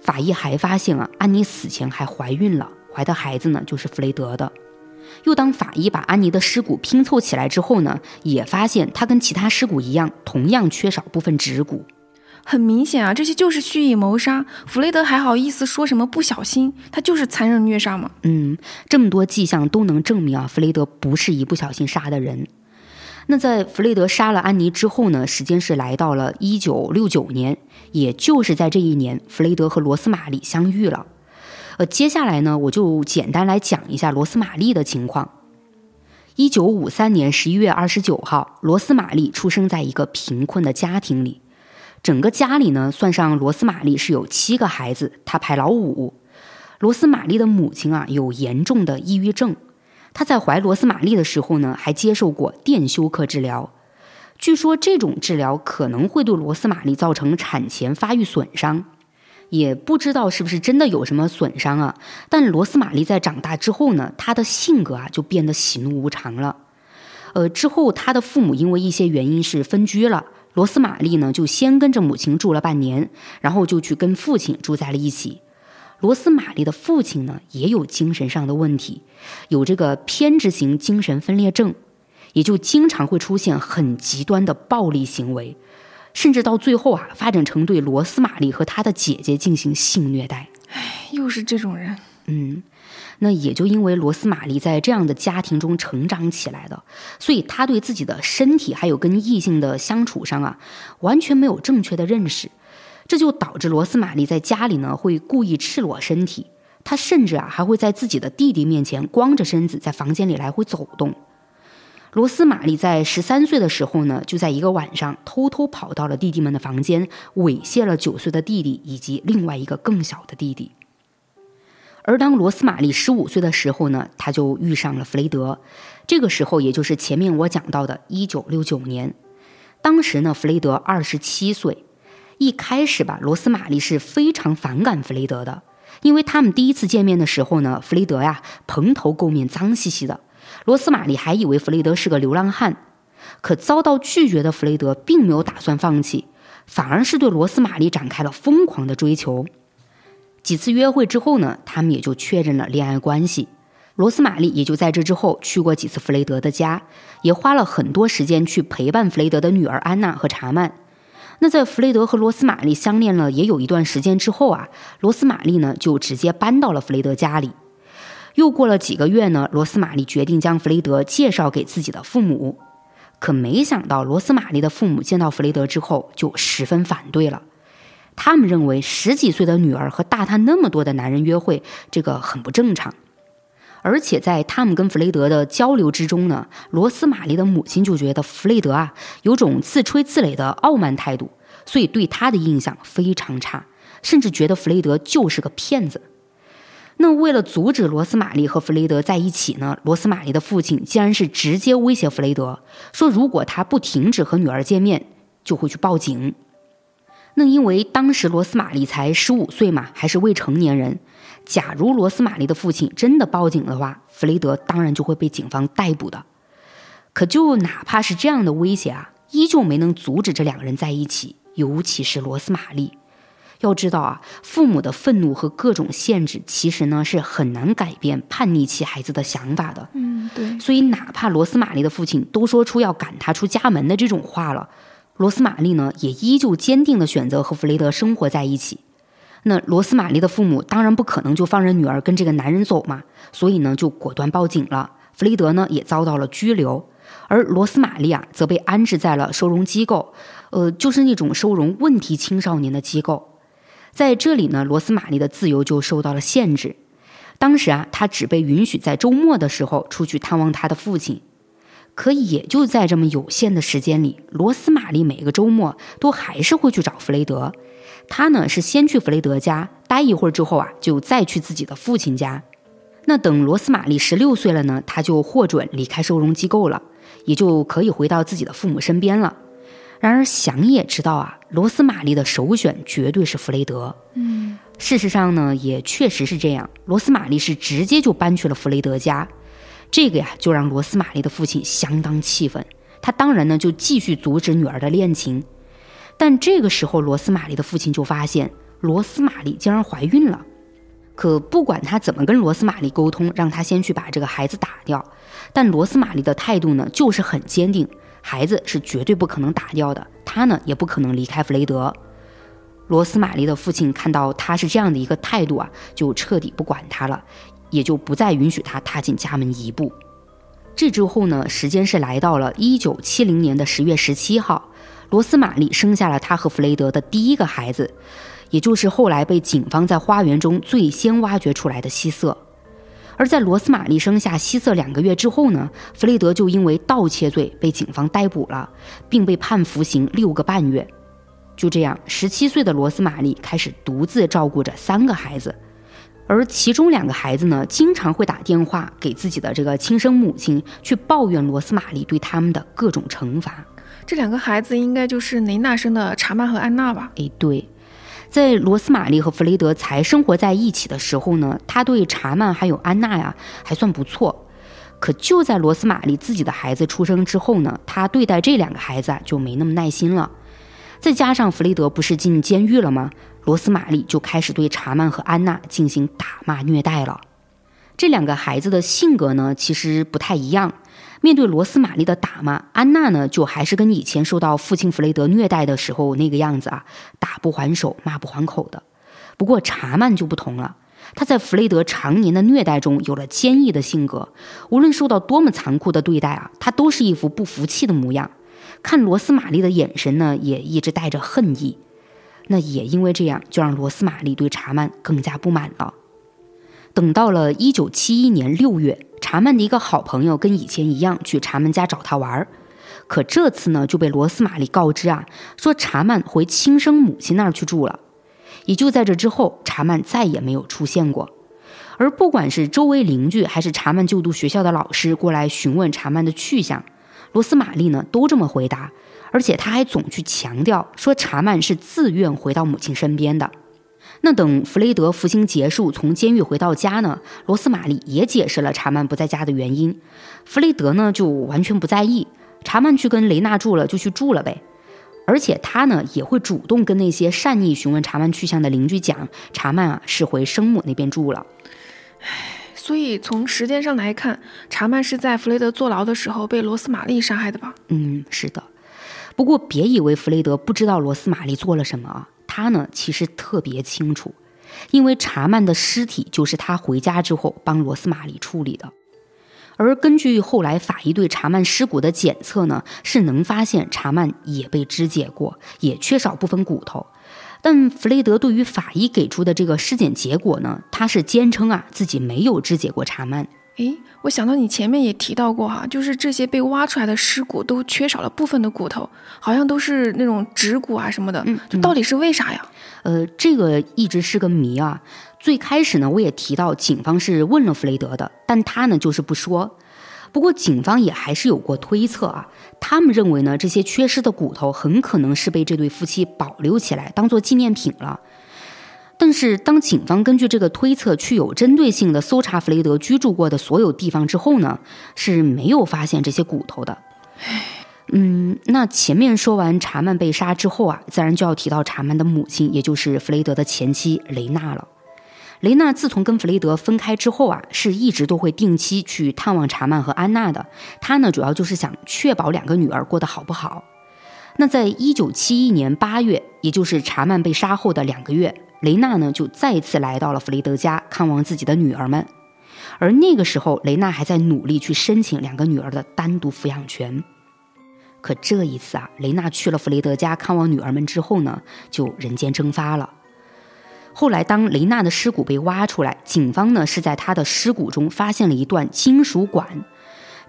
法医还发现啊，安妮死前还怀孕了，怀的孩子呢就是弗雷德的。又当法医把安妮的尸骨拼凑起来之后呢，也发现她跟其他尸骨一样，同样缺少部分指骨。很明显啊，这些就是蓄意谋杀。弗雷德还好意思说什么不小心？他就是残忍虐杀嘛。嗯，这么多迹象都能证明啊，弗雷德不是一不小心杀的人。那在弗雷德杀了安妮之后呢，时间是来到了一九六九年，也就是在这一年，弗雷德和罗斯玛丽相遇了。呃，接下来呢，我就简单来讲一下罗斯玛丽的情况。一九五三年十一月二十九号，罗斯玛丽出生在一个贫困的家庭里。整个家里呢，算上罗斯玛丽是有七个孩子，她排老五。罗斯玛丽的母亲啊，有严重的抑郁症。她在怀罗斯玛丽的时候呢，还接受过电休克治疗。据说这种治疗可能会对罗斯玛丽造成产前发育损伤，也不知道是不是真的有什么损伤啊。但罗斯玛丽在长大之后呢，她的性格啊就变得喜怒无常了。呃，之后她的父母因为一些原因是分居了。罗斯玛丽呢，就先跟着母亲住了半年，然后就去跟父亲住在了一起。罗斯玛丽的父亲呢，也有精神上的问题，有这个偏执型精神分裂症，也就经常会出现很极端的暴力行为，甚至到最后啊，发展成对罗斯玛丽和她的姐姐进行性虐待。唉，又是这种人。嗯。那也就因为罗斯玛丽在这样的家庭中成长起来的，所以她对自己的身体还有跟异性的相处上啊，完全没有正确的认识，这就导致罗斯玛丽在家里呢会故意赤裸身体，她甚至啊还会在自己的弟弟面前光着身子在房间里来回走动。罗斯玛丽在十三岁的时候呢，就在一个晚上偷偷跑到了弟弟们的房间，猥亵了九岁的弟弟以及另外一个更小的弟弟。而当罗斯玛丽十五岁的时候呢，她就遇上了弗雷德。这个时候，也就是前面我讲到的1969年。当时呢，弗雷德二十七岁。一开始吧，罗斯玛丽是非常反感弗雷德的，因为他们第一次见面的时候呢，弗雷德呀蓬头垢面、脏兮兮的。罗斯玛丽还以为弗雷德是个流浪汉。可遭到拒绝的弗雷德并没有打算放弃，反而是对罗斯玛丽展开了疯狂的追求。几次约会之后呢，他们也就确认了恋爱关系。罗斯玛丽也就在这之后去过几次弗雷德的家，也花了很多时间去陪伴弗雷德的女儿安娜和查曼。那在弗雷德和罗斯玛丽相恋了也有一段时间之后啊，罗斯玛丽呢就直接搬到了弗雷德家里。又过了几个月呢，罗斯玛丽决定将弗雷德介绍给自己的父母。可没想到，罗斯玛丽的父母见到弗雷德之后就十分反对了。他们认为十几岁的女儿和大他那么多的男人约会，这个很不正常。而且在他们跟弗雷德的交流之中呢，罗斯玛丽的母亲就觉得弗雷德啊有种自吹自擂的傲慢态度，所以对他的印象非常差，甚至觉得弗雷德就是个骗子。那为了阻止罗斯玛丽和弗雷德在一起呢，罗斯玛丽的父亲竟然是直接威胁弗雷德说，如果他不停止和女儿见面，就会去报警。那因为当时罗斯玛丽才十五岁嘛，还是未成年人。假如罗斯玛丽的父亲真的报警的话，弗雷德当然就会被警方逮捕的。可就哪怕是这样的威胁啊，依旧没能阻止这两个人在一起。尤其是罗斯玛丽，要知道啊，父母的愤怒和各种限制，其实呢是很难改变叛逆期孩子的想法的。嗯，对。所以哪怕罗斯玛丽的父亲都说出要赶他出家门的这种话了。罗斯玛丽呢，也依旧坚定的选择和弗雷德生活在一起。那罗斯玛丽的父母当然不可能就放任女儿跟这个男人走嘛，所以呢，就果断报警了。弗雷德呢，也遭到了拘留，而罗斯玛丽啊，则被安置在了收容机构，呃，就是那种收容问题青少年的机构。在这里呢，罗斯玛丽的自由就受到了限制。当时啊，她只被允许在周末的时候出去探望她的父亲。可也就在这么有限的时间里，罗斯玛丽每个周末都还是会去找弗雷德。他呢是先去弗雷德家待一会儿之后啊，就再去自己的父亲家。那等罗斯玛丽十六岁了呢，他就获准离开收容机构了，也就可以回到自己的父母身边了。然而想也知道啊，罗斯玛丽的首选绝对是弗雷德。嗯，事实上呢，也确实是这样。罗斯玛丽是直接就搬去了弗雷德家。这个呀，就让罗斯玛丽的父亲相当气愤。他当然呢，就继续阻止女儿的恋情。但这个时候，罗斯玛丽的父亲就发现罗斯玛丽竟然怀孕了。可不管他怎么跟罗斯玛丽沟通，让他先去把这个孩子打掉，但罗斯玛丽的态度呢，就是很坚定，孩子是绝对不可能打掉的，他呢也不可能离开弗雷德。罗斯玛丽的父亲看到他是这样的一个态度啊，就彻底不管他了，也就不再允许他踏进家门一步。这之后呢，时间是来到了一九七零年的十月十七号，罗斯玛丽生下了他和弗雷德的第一个孩子。也就是后来被警方在花园中最先挖掘出来的希瑟，而在罗斯玛丽生下希瑟两个月之后呢，弗雷德就因为盗窃罪被警方逮捕了，并被判服刑六个半月。就这样，十七岁的罗斯玛丽开始独自照顾着三个孩子，而其中两个孩子呢，经常会打电话给自己的这个亲生母亲，去抱怨罗斯玛丽对他们的各种惩罚。这两个孩子应该就是雷娜生的查曼和安娜吧？哎，对。在罗斯玛丽和弗雷德才生活在一起的时候呢，他对查曼还有安娜呀还算不错。可就在罗斯玛丽自己的孩子出生之后呢，他对待这两个孩子啊就没那么耐心了。再加上弗雷德不是进监狱了吗？罗斯玛丽就开始对查曼和安娜进行打骂虐待了。这两个孩子的性格呢，其实不太一样。面对罗斯玛丽的打骂，安娜呢就还是跟以前受到父亲弗雷德虐待的时候那个样子啊，打不还手，骂不还口的。不过查曼就不同了，他在弗雷德常年的虐待中有了坚毅的性格，无论受到多么残酷的对待啊，他都是一副不服气的模样。看罗斯玛丽的眼神呢，也一直带着恨意。那也因为这样，就让罗斯玛丽对查曼更加不满了。等到了一九七一年六月。查曼的一个好朋友跟以前一样去查曼家找他玩儿可这次呢就被罗斯玛丽告知啊，说查曼回亲生母亲那儿去住了。也就在这之后，查曼再也没有出现过。而不管是周围邻居还是查曼就读学校的老师过来询问查曼的去向，罗斯玛丽呢都这么回答，而且他还总去强调说查曼是自愿回到母亲身边的。那等弗雷德服刑结束，从监狱回到家呢，罗斯玛丽也解释了查曼不在家的原因。弗雷德呢就完全不在意，查曼去跟雷娜住了就去住了呗。而且他呢也会主动跟那些善意询问查曼去向的邻居讲，查曼啊是回生母那边住了。唉，所以从时间上来看，查曼是在弗雷德坐牢的时候被罗斯玛丽杀害的吧？嗯，是的。不过别以为弗雷德不知道罗斯玛丽做了什么啊。他呢，其实特别清楚，因为查曼的尸体就是他回家之后帮罗斯玛丽处理的。而根据后来法医对查曼尸骨的检测呢，是能发现查曼也被肢解过，也缺少部分骨头。但弗雷德对于法医给出的这个尸检结果呢，他是坚称啊自己没有肢解过查曼。诶，我想到你前面也提到过哈，就是这些被挖出来的尸骨都缺少了部分的骨头，好像都是那种指骨啊什么的，嗯，到底是为啥呀？呃，这个一直是个谜啊。最开始呢，我也提到警方是问了弗雷德的，但他呢就是不说。不过警方也还是有过推测啊，他们认为呢，这些缺失的骨头很可能是被这对夫妻保留起来当做纪念品了。但是，当警方根据这个推测去有针对性的搜查弗雷德居住过的所有地方之后呢，是没有发现这些骨头的。嗯，那前面说完查曼被杀之后啊，自然就要提到查曼的母亲，也就是弗雷德的前妻雷娜了。雷娜自从跟弗雷德分开之后啊，是一直都会定期去探望查曼和安娜的。她呢，主要就是想确保两个女儿过得好不好。那在一九七一年八月，也就是查曼被杀后的两个月。雷娜呢，就再次来到了弗雷德家看望自己的女儿们，而那个时候，雷娜还在努力去申请两个女儿的单独抚养权。可这一次啊，雷娜去了弗雷德家看望女儿们之后呢，就人间蒸发了。后来，当雷娜的尸骨被挖出来，警方呢是在她的尸骨中发现了一段金属管。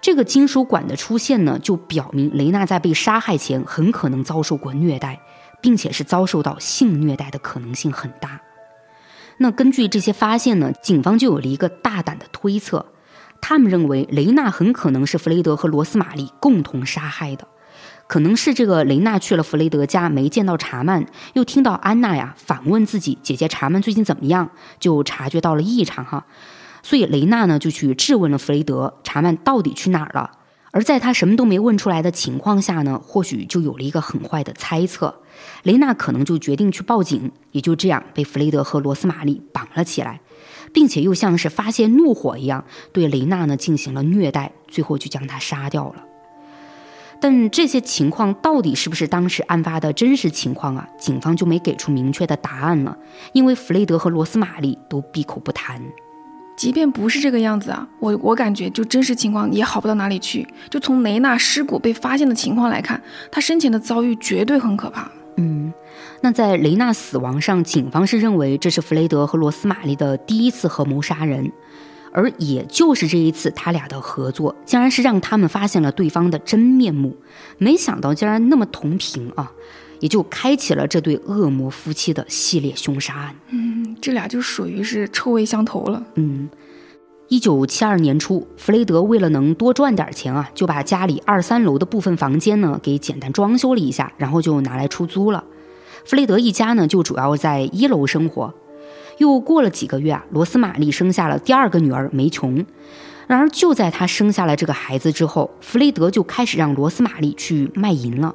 这个金属管的出现呢，就表明雷娜在被杀害前很可能遭受过虐待。并且是遭受到性虐待的可能性很大。那根据这些发现呢，警方就有了一个大胆的推测，他们认为雷娜很可能是弗雷德和罗斯玛丽共同杀害的。可能是这个雷娜去了弗雷德家没见到查曼，又听到安娜呀反问自己姐姐查曼最近怎么样，就察觉到了异常哈。所以雷娜呢就去质问了弗雷德，查曼到底去哪儿了？而在他什么都没问出来的情况下呢，或许就有了一个很坏的猜测。雷娜可能就决定去报警，也就这样被弗雷德和罗斯玛丽绑了起来。并且又像是发泄怒火一样对雷娜呢进行了虐待，最后就将她杀掉了。但这些情况到底是不是当时案发的真实情况啊？警方就没给出明确的答案了，因为弗雷德和罗斯玛丽都闭口不谈。即便不是这个样子啊，我我感觉就真实情况也好不到哪里去。就从雷娜尸骨被发现的情况来看，她生前的遭遇绝对很可怕。嗯，那在雷娜死亡上，警方是认为这是弗雷德和罗斯玛丽的第一次合谋杀人。而也就是这一次，他俩的合作，竟然是让他们发现了对方的真面目。没想到竟然那么同频啊，也就开启了这对恶魔夫妻的系列凶杀案。嗯，这俩就属于是臭味相投了。嗯，一九七二年初，弗雷德为了能多赚点钱啊，就把家里二三楼的部分房间呢给简单装修了一下，然后就拿来出租了。弗雷德一家呢就主要在一楼生活。又过了几个月啊，罗斯玛丽生下了第二个女儿梅琼。然而，就在她生下了这个孩子之后，弗雷德就开始让罗斯玛丽去卖淫了。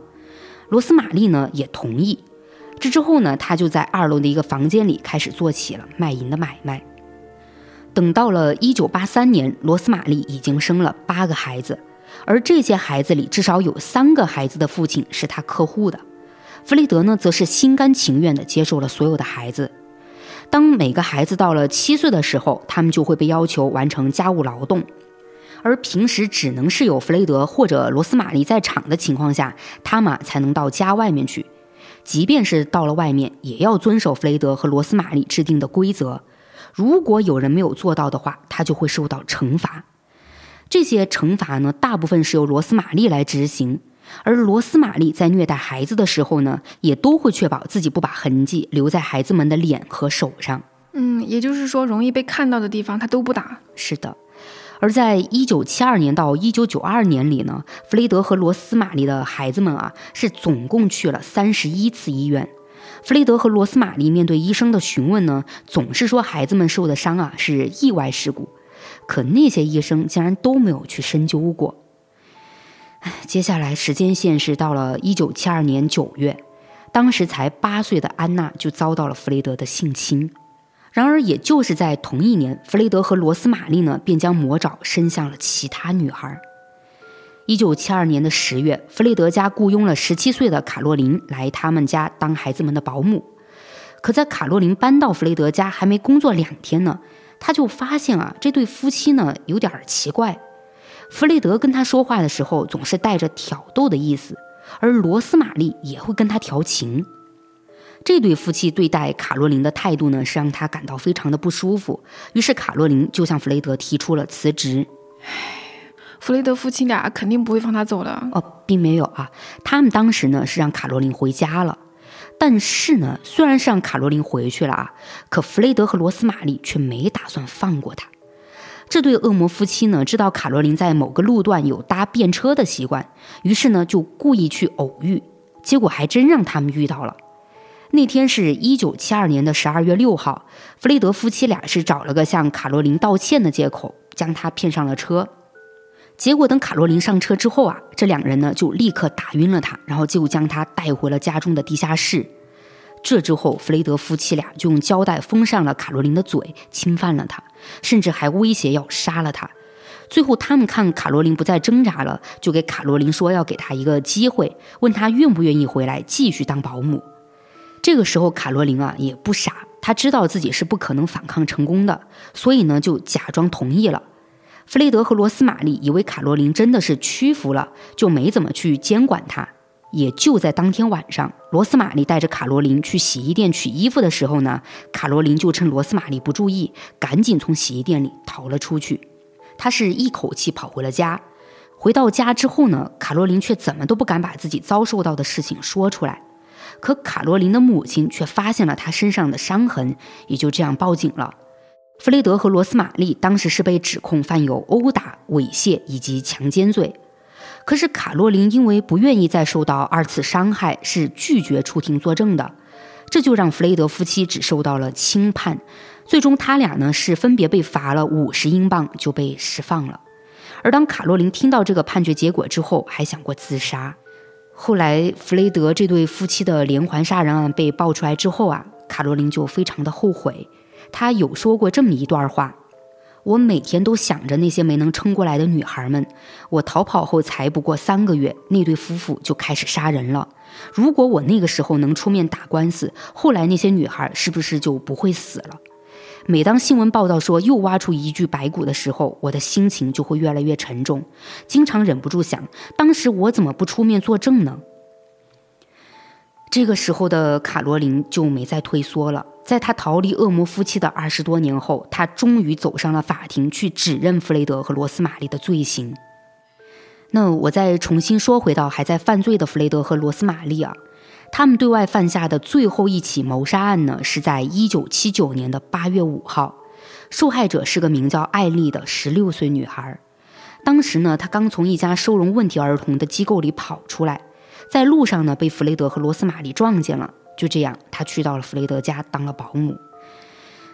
罗斯玛丽呢也同意。这之后呢，他就在二楼的一个房间里开始做起了卖淫的买卖。等到了1983年，罗斯玛丽已经生了八个孩子，而这些孩子里至少有三个孩子的父亲是他客户的。弗雷德呢，则是心甘情愿地接受了所有的孩子。当每个孩子到了七岁的时候，他们就会被要求完成家务劳动，而平时只能是有弗雷德或者罗斯玛丽在场的情况下，他们才能到家外面去。即便是到了外面，也要遵守弗雷德和罗斯玛丽制定的规则。如果有人没有做到的话，他就会受到惩罚。这些惩罚呢，大部分是由罗斯玛丽来执行。而罗斯玛丽在虐待孩子的时候呢，也都会确保自己不把痕迹留在孩子们的脸和手上。嗯，也就是说，容易被看到的地方他都不打。是的。而在一九七二年到一九九二年里呢，弗雷德和罗斯玛丽的孩子们啊，是总共去了三十一次医院。弗雷德和罗斯玛丽面对医生的询问呢，总是说孩子们受的伤啊是意外事故，可那些医生竟然都没有去深究过。接下来时间线是到了一九七二年九月，当时才八岁的安娜就遭到了弗雷德的性侵。然而，也就是在同一年，弗雷德和罗斯玛丽呢便将魔爪伸向了其他女孩。一九七二年的十月，弗雷德家雇佣了十七岁的卡洛琳来他们家当孩子们的保姆。可在卡洛琳搬到弗雷德家还没工作两天呢，他就发现啊，这对夫妻呢有点奇怪。弗雷德跟他说话的时候，总是带着挑逗的意思，而罗斯玛丽也会跟他调情。这对夫妻对待卡洛琳的态度呢，是让他感到非常的不舒服。于是卡洛琳就向弗雷德提出了辞职。唉，弗雷德夫妻俩肯定不会放他走的。哦，并没有啊，他们当时呢是让卡洛琳回家了。但是呢，虽然是让卡洛琳回去了啊，可弗雷德和罗斯玛丽却没打算放过他。这对恶魔夫妻呢，知道卡罗琳在某个路段有搭便车的习惯，于是呢就故意去偶遇，结果还真让他们遇到了。那天是一九七二年的十二月六号，弗雷德夫妻俩是找了个向卡罗琳道歉的借口，将她骗上了车。结果等卡罗琳上车之后啊，这两人呢就立刻打晕了她，然后就将她带回了家中的地下室。这之后，弗雷德夫妻俩就用胶带封上了卡罗琳的嘴，侵犯了她，甚至还威胁要杀了她。最后，他们看卡罗琳不再挣扎了，就给卡罗琳说要给她一个机会，问她愿不愿意回来继续当保姆。这个时候，卡罗琳啊也不傻，她知道自己是不可能反抗成功的，所以呢就假装同意了。弗雷德和罗斯玛丽以为卡罗琳真的是屈服了，就没怎么去监管她。也就在当天晚上，罗斯玛丽带着卡罗琳去洗衣店取衣服的时候呢，卡罗琳就趁罗斯玛丽不注意，赶紧从洗衣店里逃了出去。她是一口气跑回了家。回到家之后呢，卡罗琳却怎么都不敢把自己遭受到的事情说出来。可卡罗琳的母亲却发现了她身上的伤痕，也就这样报警了。弗雷德和罗斯玛丽当时是被指控犯有殴打、猥亵以及强奸罪。可是卡洛琳因为不愿意再受到二次伤害，是拒绝出庭作证的，这就让弗雷德夫妻只受到了轻判。最终，他俩呢是分别被罚了五十英镑就被释放了。而当卡洛琳听到这个判决结果之后，还想过自杀。后来，弗雷德这对夫妻的连环杀人案被爆出来之后啊，卡罗琳就非常的后悔，她有说过这么一段话：“我每天都想着那些没能撑过来的女孩们。我逃跑后才不过三个月，那对夫妇就开始杀人了。如果我那个时候能出面打官司，后来那些女孩是不是就不会死了？”每当新闻报道说又挖出一具白骨的时候，我的心情就会越来越沉重，经常忍不住想：当时我怎么不出面作证呢？这个时候的卡罗琳就没再退缩了，在她逃离恶魔夫妻的二十多年后，她终于走上了法庭，去指认弗雷德和罗斯玛丽的罪行。那我再重新说回到还在犯罪的弗雷德和罗斯玛丽啊。他们对外犯下的最后一起谋杀案呢，是在一九七九年的八月五号。受害者是个名叫艾丽的十六岁女孩。当时呢，她刚从一家收容问题儿童的机构里跑出来，在路上呢，被弗雷德和罗斯玛丽撞见了。就这样，她去到了弗雷德家当了保姆。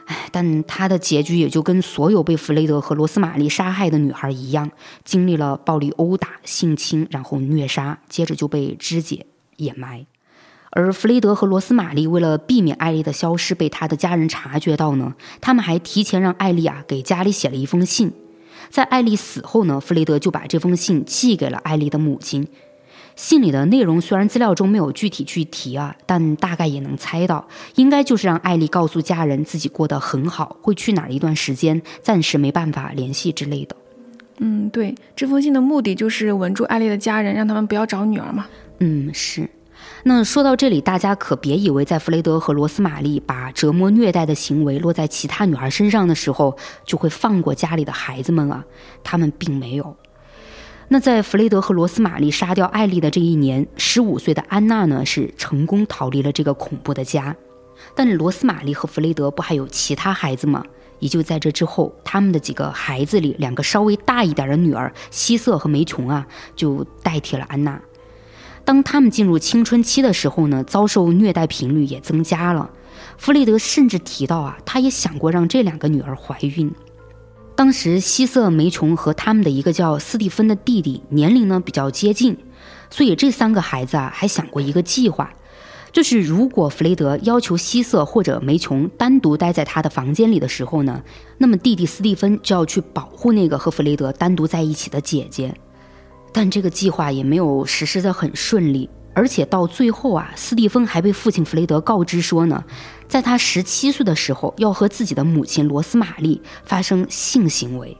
哎，但她的结局也就跟所有被弗雷德和罗斯玛丽杀害的女孩一样，经历了暴力殴打、性侵，然后虐杀，接着就被肢解、掩埋。而弗雷德和罗斯玛丽为了避免艾丽的消失被他的家人察觉到呢，他们还提前让艾丽啊给家里写了一封信。在艾丽死后呢，弗雷德就把这封信寄给了艾丽的母亲。信里的内容虽然资料中没有具体去提啊，但大概也能猜到，应该就是让艾丽告诉家人自己过得很好，会去哪儿一段时间，暂时没办法联系之类的。嗯，对，这封信的目的就是稳住艾丽的家人，让他们不要找女儿嘛。嗯，是。那说到这里，大家可别以为在弗雷德和罗斯玛丽把折磨虐待的行为落在其他女孩身上的时候，就会放过家里的孩子们啊，他们并没有。那在弗雷德和罗斯玛丽杀掉艾丽的这一年，十五岁的安娜呢是成功逃离了这个恐怖的家。但罗斯玛丽和弗雷德不还有其他孩子吗？也就在这之后，他们的几个孩子里，两个稍微大一点的女儿希瑟和梅琼啊，就代替了安娜。当他们进入青春期的时候呢，遭受虐待频率也增加了。弗雷德甚至提到啊，他也想过让这两个女儿怀孕。当时希瑟梅琼和他们的一个叫斯蒂芬的弟弟年龄呢比较接近，所以这三个孩子啊还想过一个计划，就是如果弗雷德要求希瑟或者梅琼单独待在他的房间里的时候呢，那么弟弟斯蒂芬就要去保护那个和弗雷德单独在一起的姐姐。但这个计划也没有实施的很顺利，而且到最后啊，斯蒂芬还被父亲弗雷德告知说呢，在他十七岁的时候要和自己的母亲罗斯玛丽发生性行为。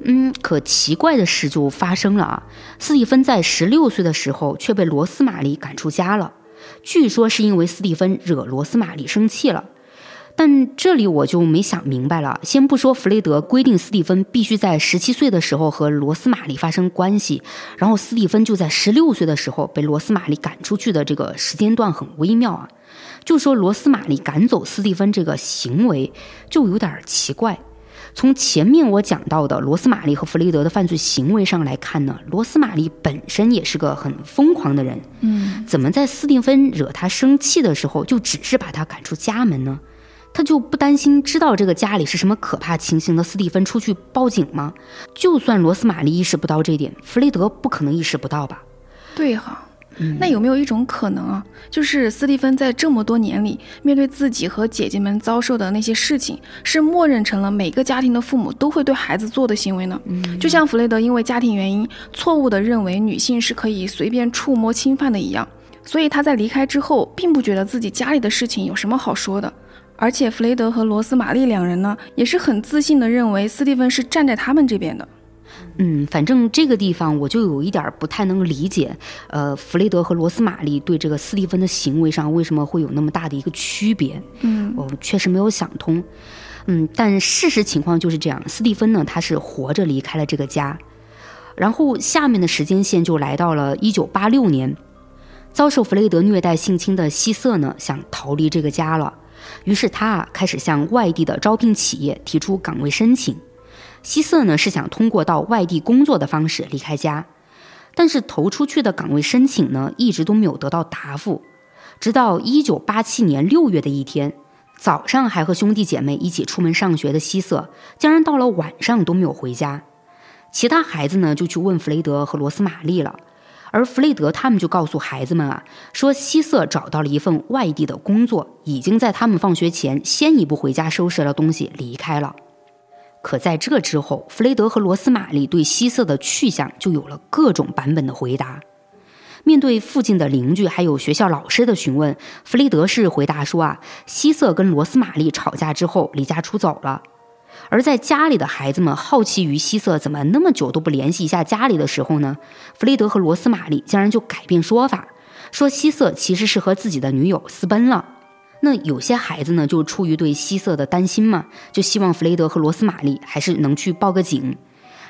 嗯，可奇怪的事就发生了啊，斯蒂芬在十六岁的时候却被罗斯玛丽赶出家了，据说是因为斯蒂芬惹罗斯玛丽生气了。但这里我就没想明白了。先不说弗雷德规定斯蒂芬必须在十七岁的时候和罗斯玛丽发生关系，然后斯蒂芬就在十六岁的时候被罗斯玛丽赶出去的这个时间段很微妙啊。就说罗斯玛丽赶走斯蒂芬这个行为就有点奇怪。从前面我讲到的罗斯玛丽和弗雷德的犯罪行为上来看呢，罗斯玛丽本身也是个很疯狂的人。嗯，怎么在斯蒂芬惹他生气的时候就只是把他赶出家门呢？他就不担心知道这个家里是什么可怕情形的斯蒂芬出去报警吗？就算罗斯玛丽意识不到这点，弗雷德不可能意识不到吧？对哈，那有没有一种可能啊，就是斯蒂芬在这么多年里，面对自己和姐姐们遭受的那些事情，是默认成了每个家庭的父母都会对孩子做的行为呢？就像弗雷德因为家庭原因错误的认为女性是可以随便触摸侵犯的一样，所以他在离开之后，并不觉得自己家里的事情有什么好说的。而且弗雷德和罗斯玛丽两人呢，也是很自信的认为斯蒂芬是站在他们这边的。嗯，反正这个地方我就有一点不太能理解，呃，弗雷德和罗斯玛丽对这个斯蒂芬的行为上为什么会有那么大的一个区别？嗯，我确实没有想通。嗯，但事实情况就是这样，斯蒂芬呢，他是活着离开了这个家，然后下面的时间线就来到了一九八六年，遭受弗雷德虐待性侵的希瑟呢，想逃离这个家了。于是他啊开始向外地的招聘企业提出岗位申请。希瑟呢是想通过到外地工作的方式离开家，但是投出去的岗位申请呢一直都没有得到答复。直到一九八七年六月的一天早上，还和兄弟姐妹一起出门上学的希瑟，竟然到了晚上都没有回家。其他孩子呢就去问弗雷德和罗斯玛丽了，而弗雷德他们就告诉孩子们啊，说希瑟找到了一份外地的工作，已经在他们放学前先一步回家收拾了东西离开了。可在这之后，弗雷德和罗斯玛丽对希瑟的去向就有了各种版本的回答。面对附近的邻居还有学校老师的询问，弗雷德是回答说啊，希瑟跟罗斯玛丽吵架之后离家出走了。而在家里的孩子们好奇于希瑟怎么那么久都不联系一下家里的时候呢，弗雷德和罗斯玛丽竟然就改变说法，说希瑟其实是和自己的女友私奔了。那有些孩子呢，就出于对希瑟的担心嘛，就希望弗雷德和罗斯玛丽还是能去报个警。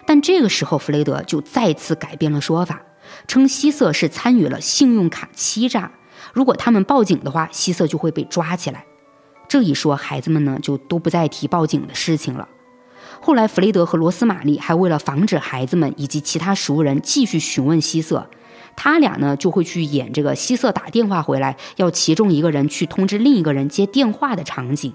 但这个时候，弗雷德就再次改变了说法。称希瑟是参与了信用卡欺诈，如果他们报警的话，希瑟就会被抓起来。这一说，孩子们呢就都不再提报警的事情了。后来，弗雷德和罗斯玛丽还为了防止孩子们以及其他熟人继续询问希瑟，他俩呢就会去演这个希瑟打电话回来，要其中一个人去通知另一个人接电话的场景。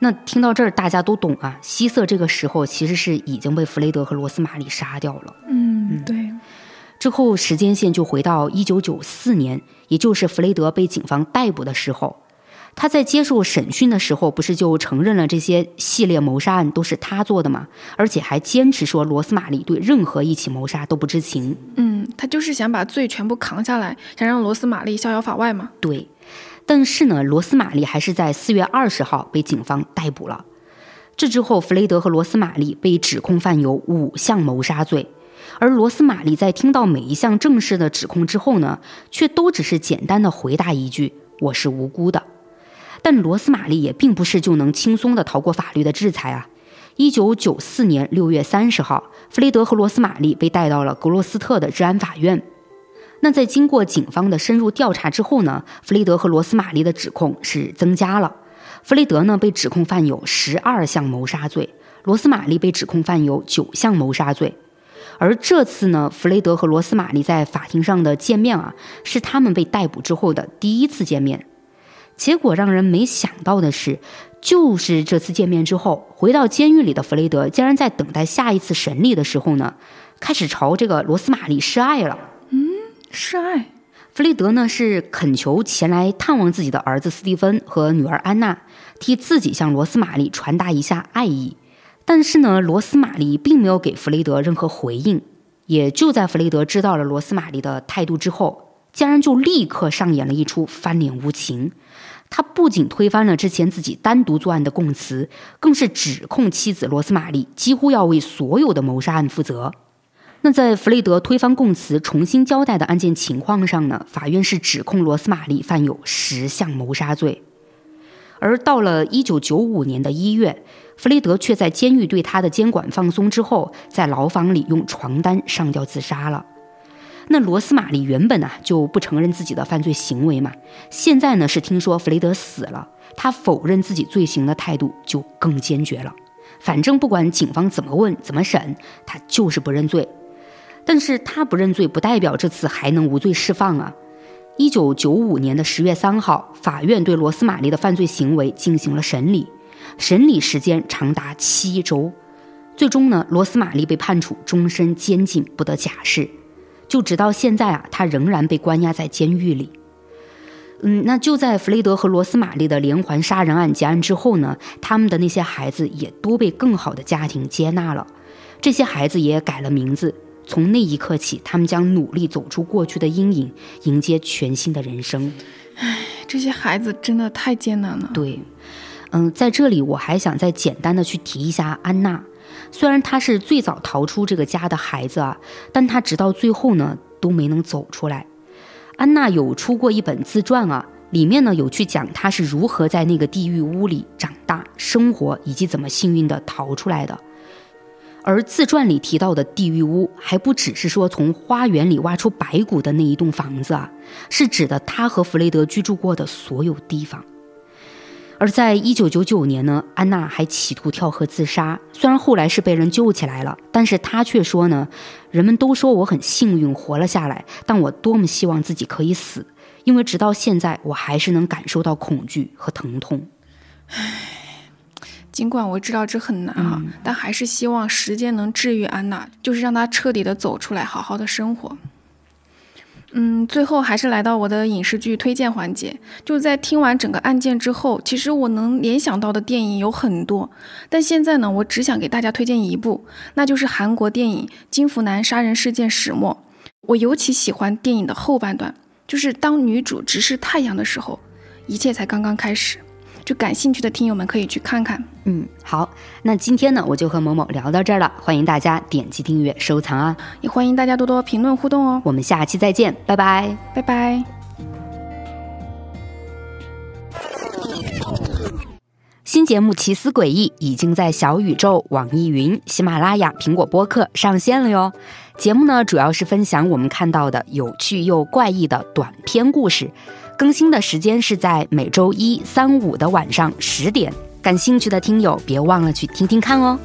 那听到这儿，大家都懂啊，希瑟这个时候其实是已经被弗雷德和罗斯玛丽杀掉了。嗯，对。之后时间线就回到一九九四年，也就是弗雷德被警方逮捕的时候。他在接受审讯的时候，不是就承认了这些系列谋杀案都是他做的吗？而且还坚持说罗斯玛丽对任何一起谋杀都不知情。嗯，他就是想把罪全部扛下来，想让罗斯玛丽逍遥法外嘛。对。但是呢，罗斯玛丽还是在四月二十号被警方逮捕了。这之后，弗雷德和罗斯玛丽被指控犯有五项谋杀罪。而罗斯玛丽在听到每一项正式的指控之后呢，却都只是简单的回答一句“我是无辜的”。但罗斯玛丽也并不是就能轻松的逃过法律的制裁啊！一九九四年六月三十号，弗雷德和罗斯玛丽被带到了格罗斯特的治安法院。那在经过警方的深入调查之后呢，弗雷德和罗斯玛丽的指控是增加了。弗雷德呢被指控犯有十二项谋杀罪，罗斯玛丽被指控犯有九项谋杀罪。而这次呢，弗雷德和罗斯玛丽在法庭上的见面啊，是他们被逮捕之后的第一次见面。结果让人没想到的是，就是这次见面之后，回到监狱里的弗雷德竟然在等待下一次审理的时候呢，开始朝这个罗斯玛丽示爱了。嗯，示爱。弗雷德呢是恳求前来探望自己的儿子斯蒂芬和女儿安娜，替自己向罗斯玛丽传达一下爱意。但是呢，罗斯玛丽并没有给弗雷德任何回应。也就在弗雷德知道了罗斯玛丽的态度之后，竟然就立刻上演了一出翻脸无情。他不仅推翻了之前自己单独作案的供词，更是指控妻子罗斯玛丽几乎要为所有的谋杀案负责。那在弗雷德推翻供词、重新交代的案件情况上呢？法院是指控罗斯玛丽犯有十项谋杀罪。而到了一九九五年的一月。弗雷德却在监狱对他的监管放松之后，在牢房里用床单上吊自杀了。那罗斯玛丽原本啊就不承认自己的犯罪行为嘛，现在呢是听说弗雷德死了，他否认自己罪行的态度就更坚决了。反正不管警方怎么问怎么审，他就是不认罪。但是他不认罪不代表这次还能无罪释放啊！一九九五年的十月三号，法院对罗斯玛丽的犯罪行为进行了审理。审理时间长达七周，最终呢，罗斯玛丽被判处终身监禁，不得假释。就直到现在啊，他仍然被关押在监狱里。嗯，那就在弗雷德和罗斯玛丽的连环杀人案结案之后呢，他们的那些孩子也都被更好的家庭接纳了，这些孩子也改了名字。从那一刻起，他们将努力走出过去的阴影，迎接全新的人生。唉，这些孩子真的太艰难了。对。嗯，在这里我还想再简单的去提一下安娜，虽然他是最早逃出这个家的孩子啊，但他直到最后呢都没能走出来。安娜有出过一本自传啊，里面呢有去讲她是如何在那个地狱屋里长大、生活，以及怎么幸运的逃出来的。而自传里提到的地狱屋，还不只是说从花园里挖出白骨的那一栋房子啊，是指的她和弗雷德居住过的所有地方。而在一九九九年呢，安娜还企图跳河自杀，虽然后来是被人救起来了，但是她却说呢，人们都说我很幸运活了下来，但我多么希望自己可以死，因为直到现在我还是能感受到恐惧和疼痛。唉，尽管我知道这很难哈，但还是希望时间能治愈安娜，就是让她彻底的走出来，好好的生活。嗯，最后还是来到我的影视剧推荐环节。就在听完整个案件之后，其实我能联想到的电影有很多，但现在呢，我只想给大家推荐一部，那就是韩国电影《金福南杀人事件始末》。我尤其喜欢电影的后半段，就是当女主直视太阳的时候，一切才刚刚开始。就感兴趣的听友们可以去看看。嗯，好，那今天呢，我就和某某聊到这儿了。欢迎大家点击订阅、收藏啊！也欢迎大家多多评论互动哦。我们下期再见，拜拜，拜拜。新节目《奇思诡异》已经在小宇宙、网易云、喜马拉雅、苹果播客上线了哟。节目呢，主要是分享我们看到的有趣又怪异的短篇故事。更新的时间是在每周一、三、五的晚上十点，感兴趣的听友别忘了去听听看哦。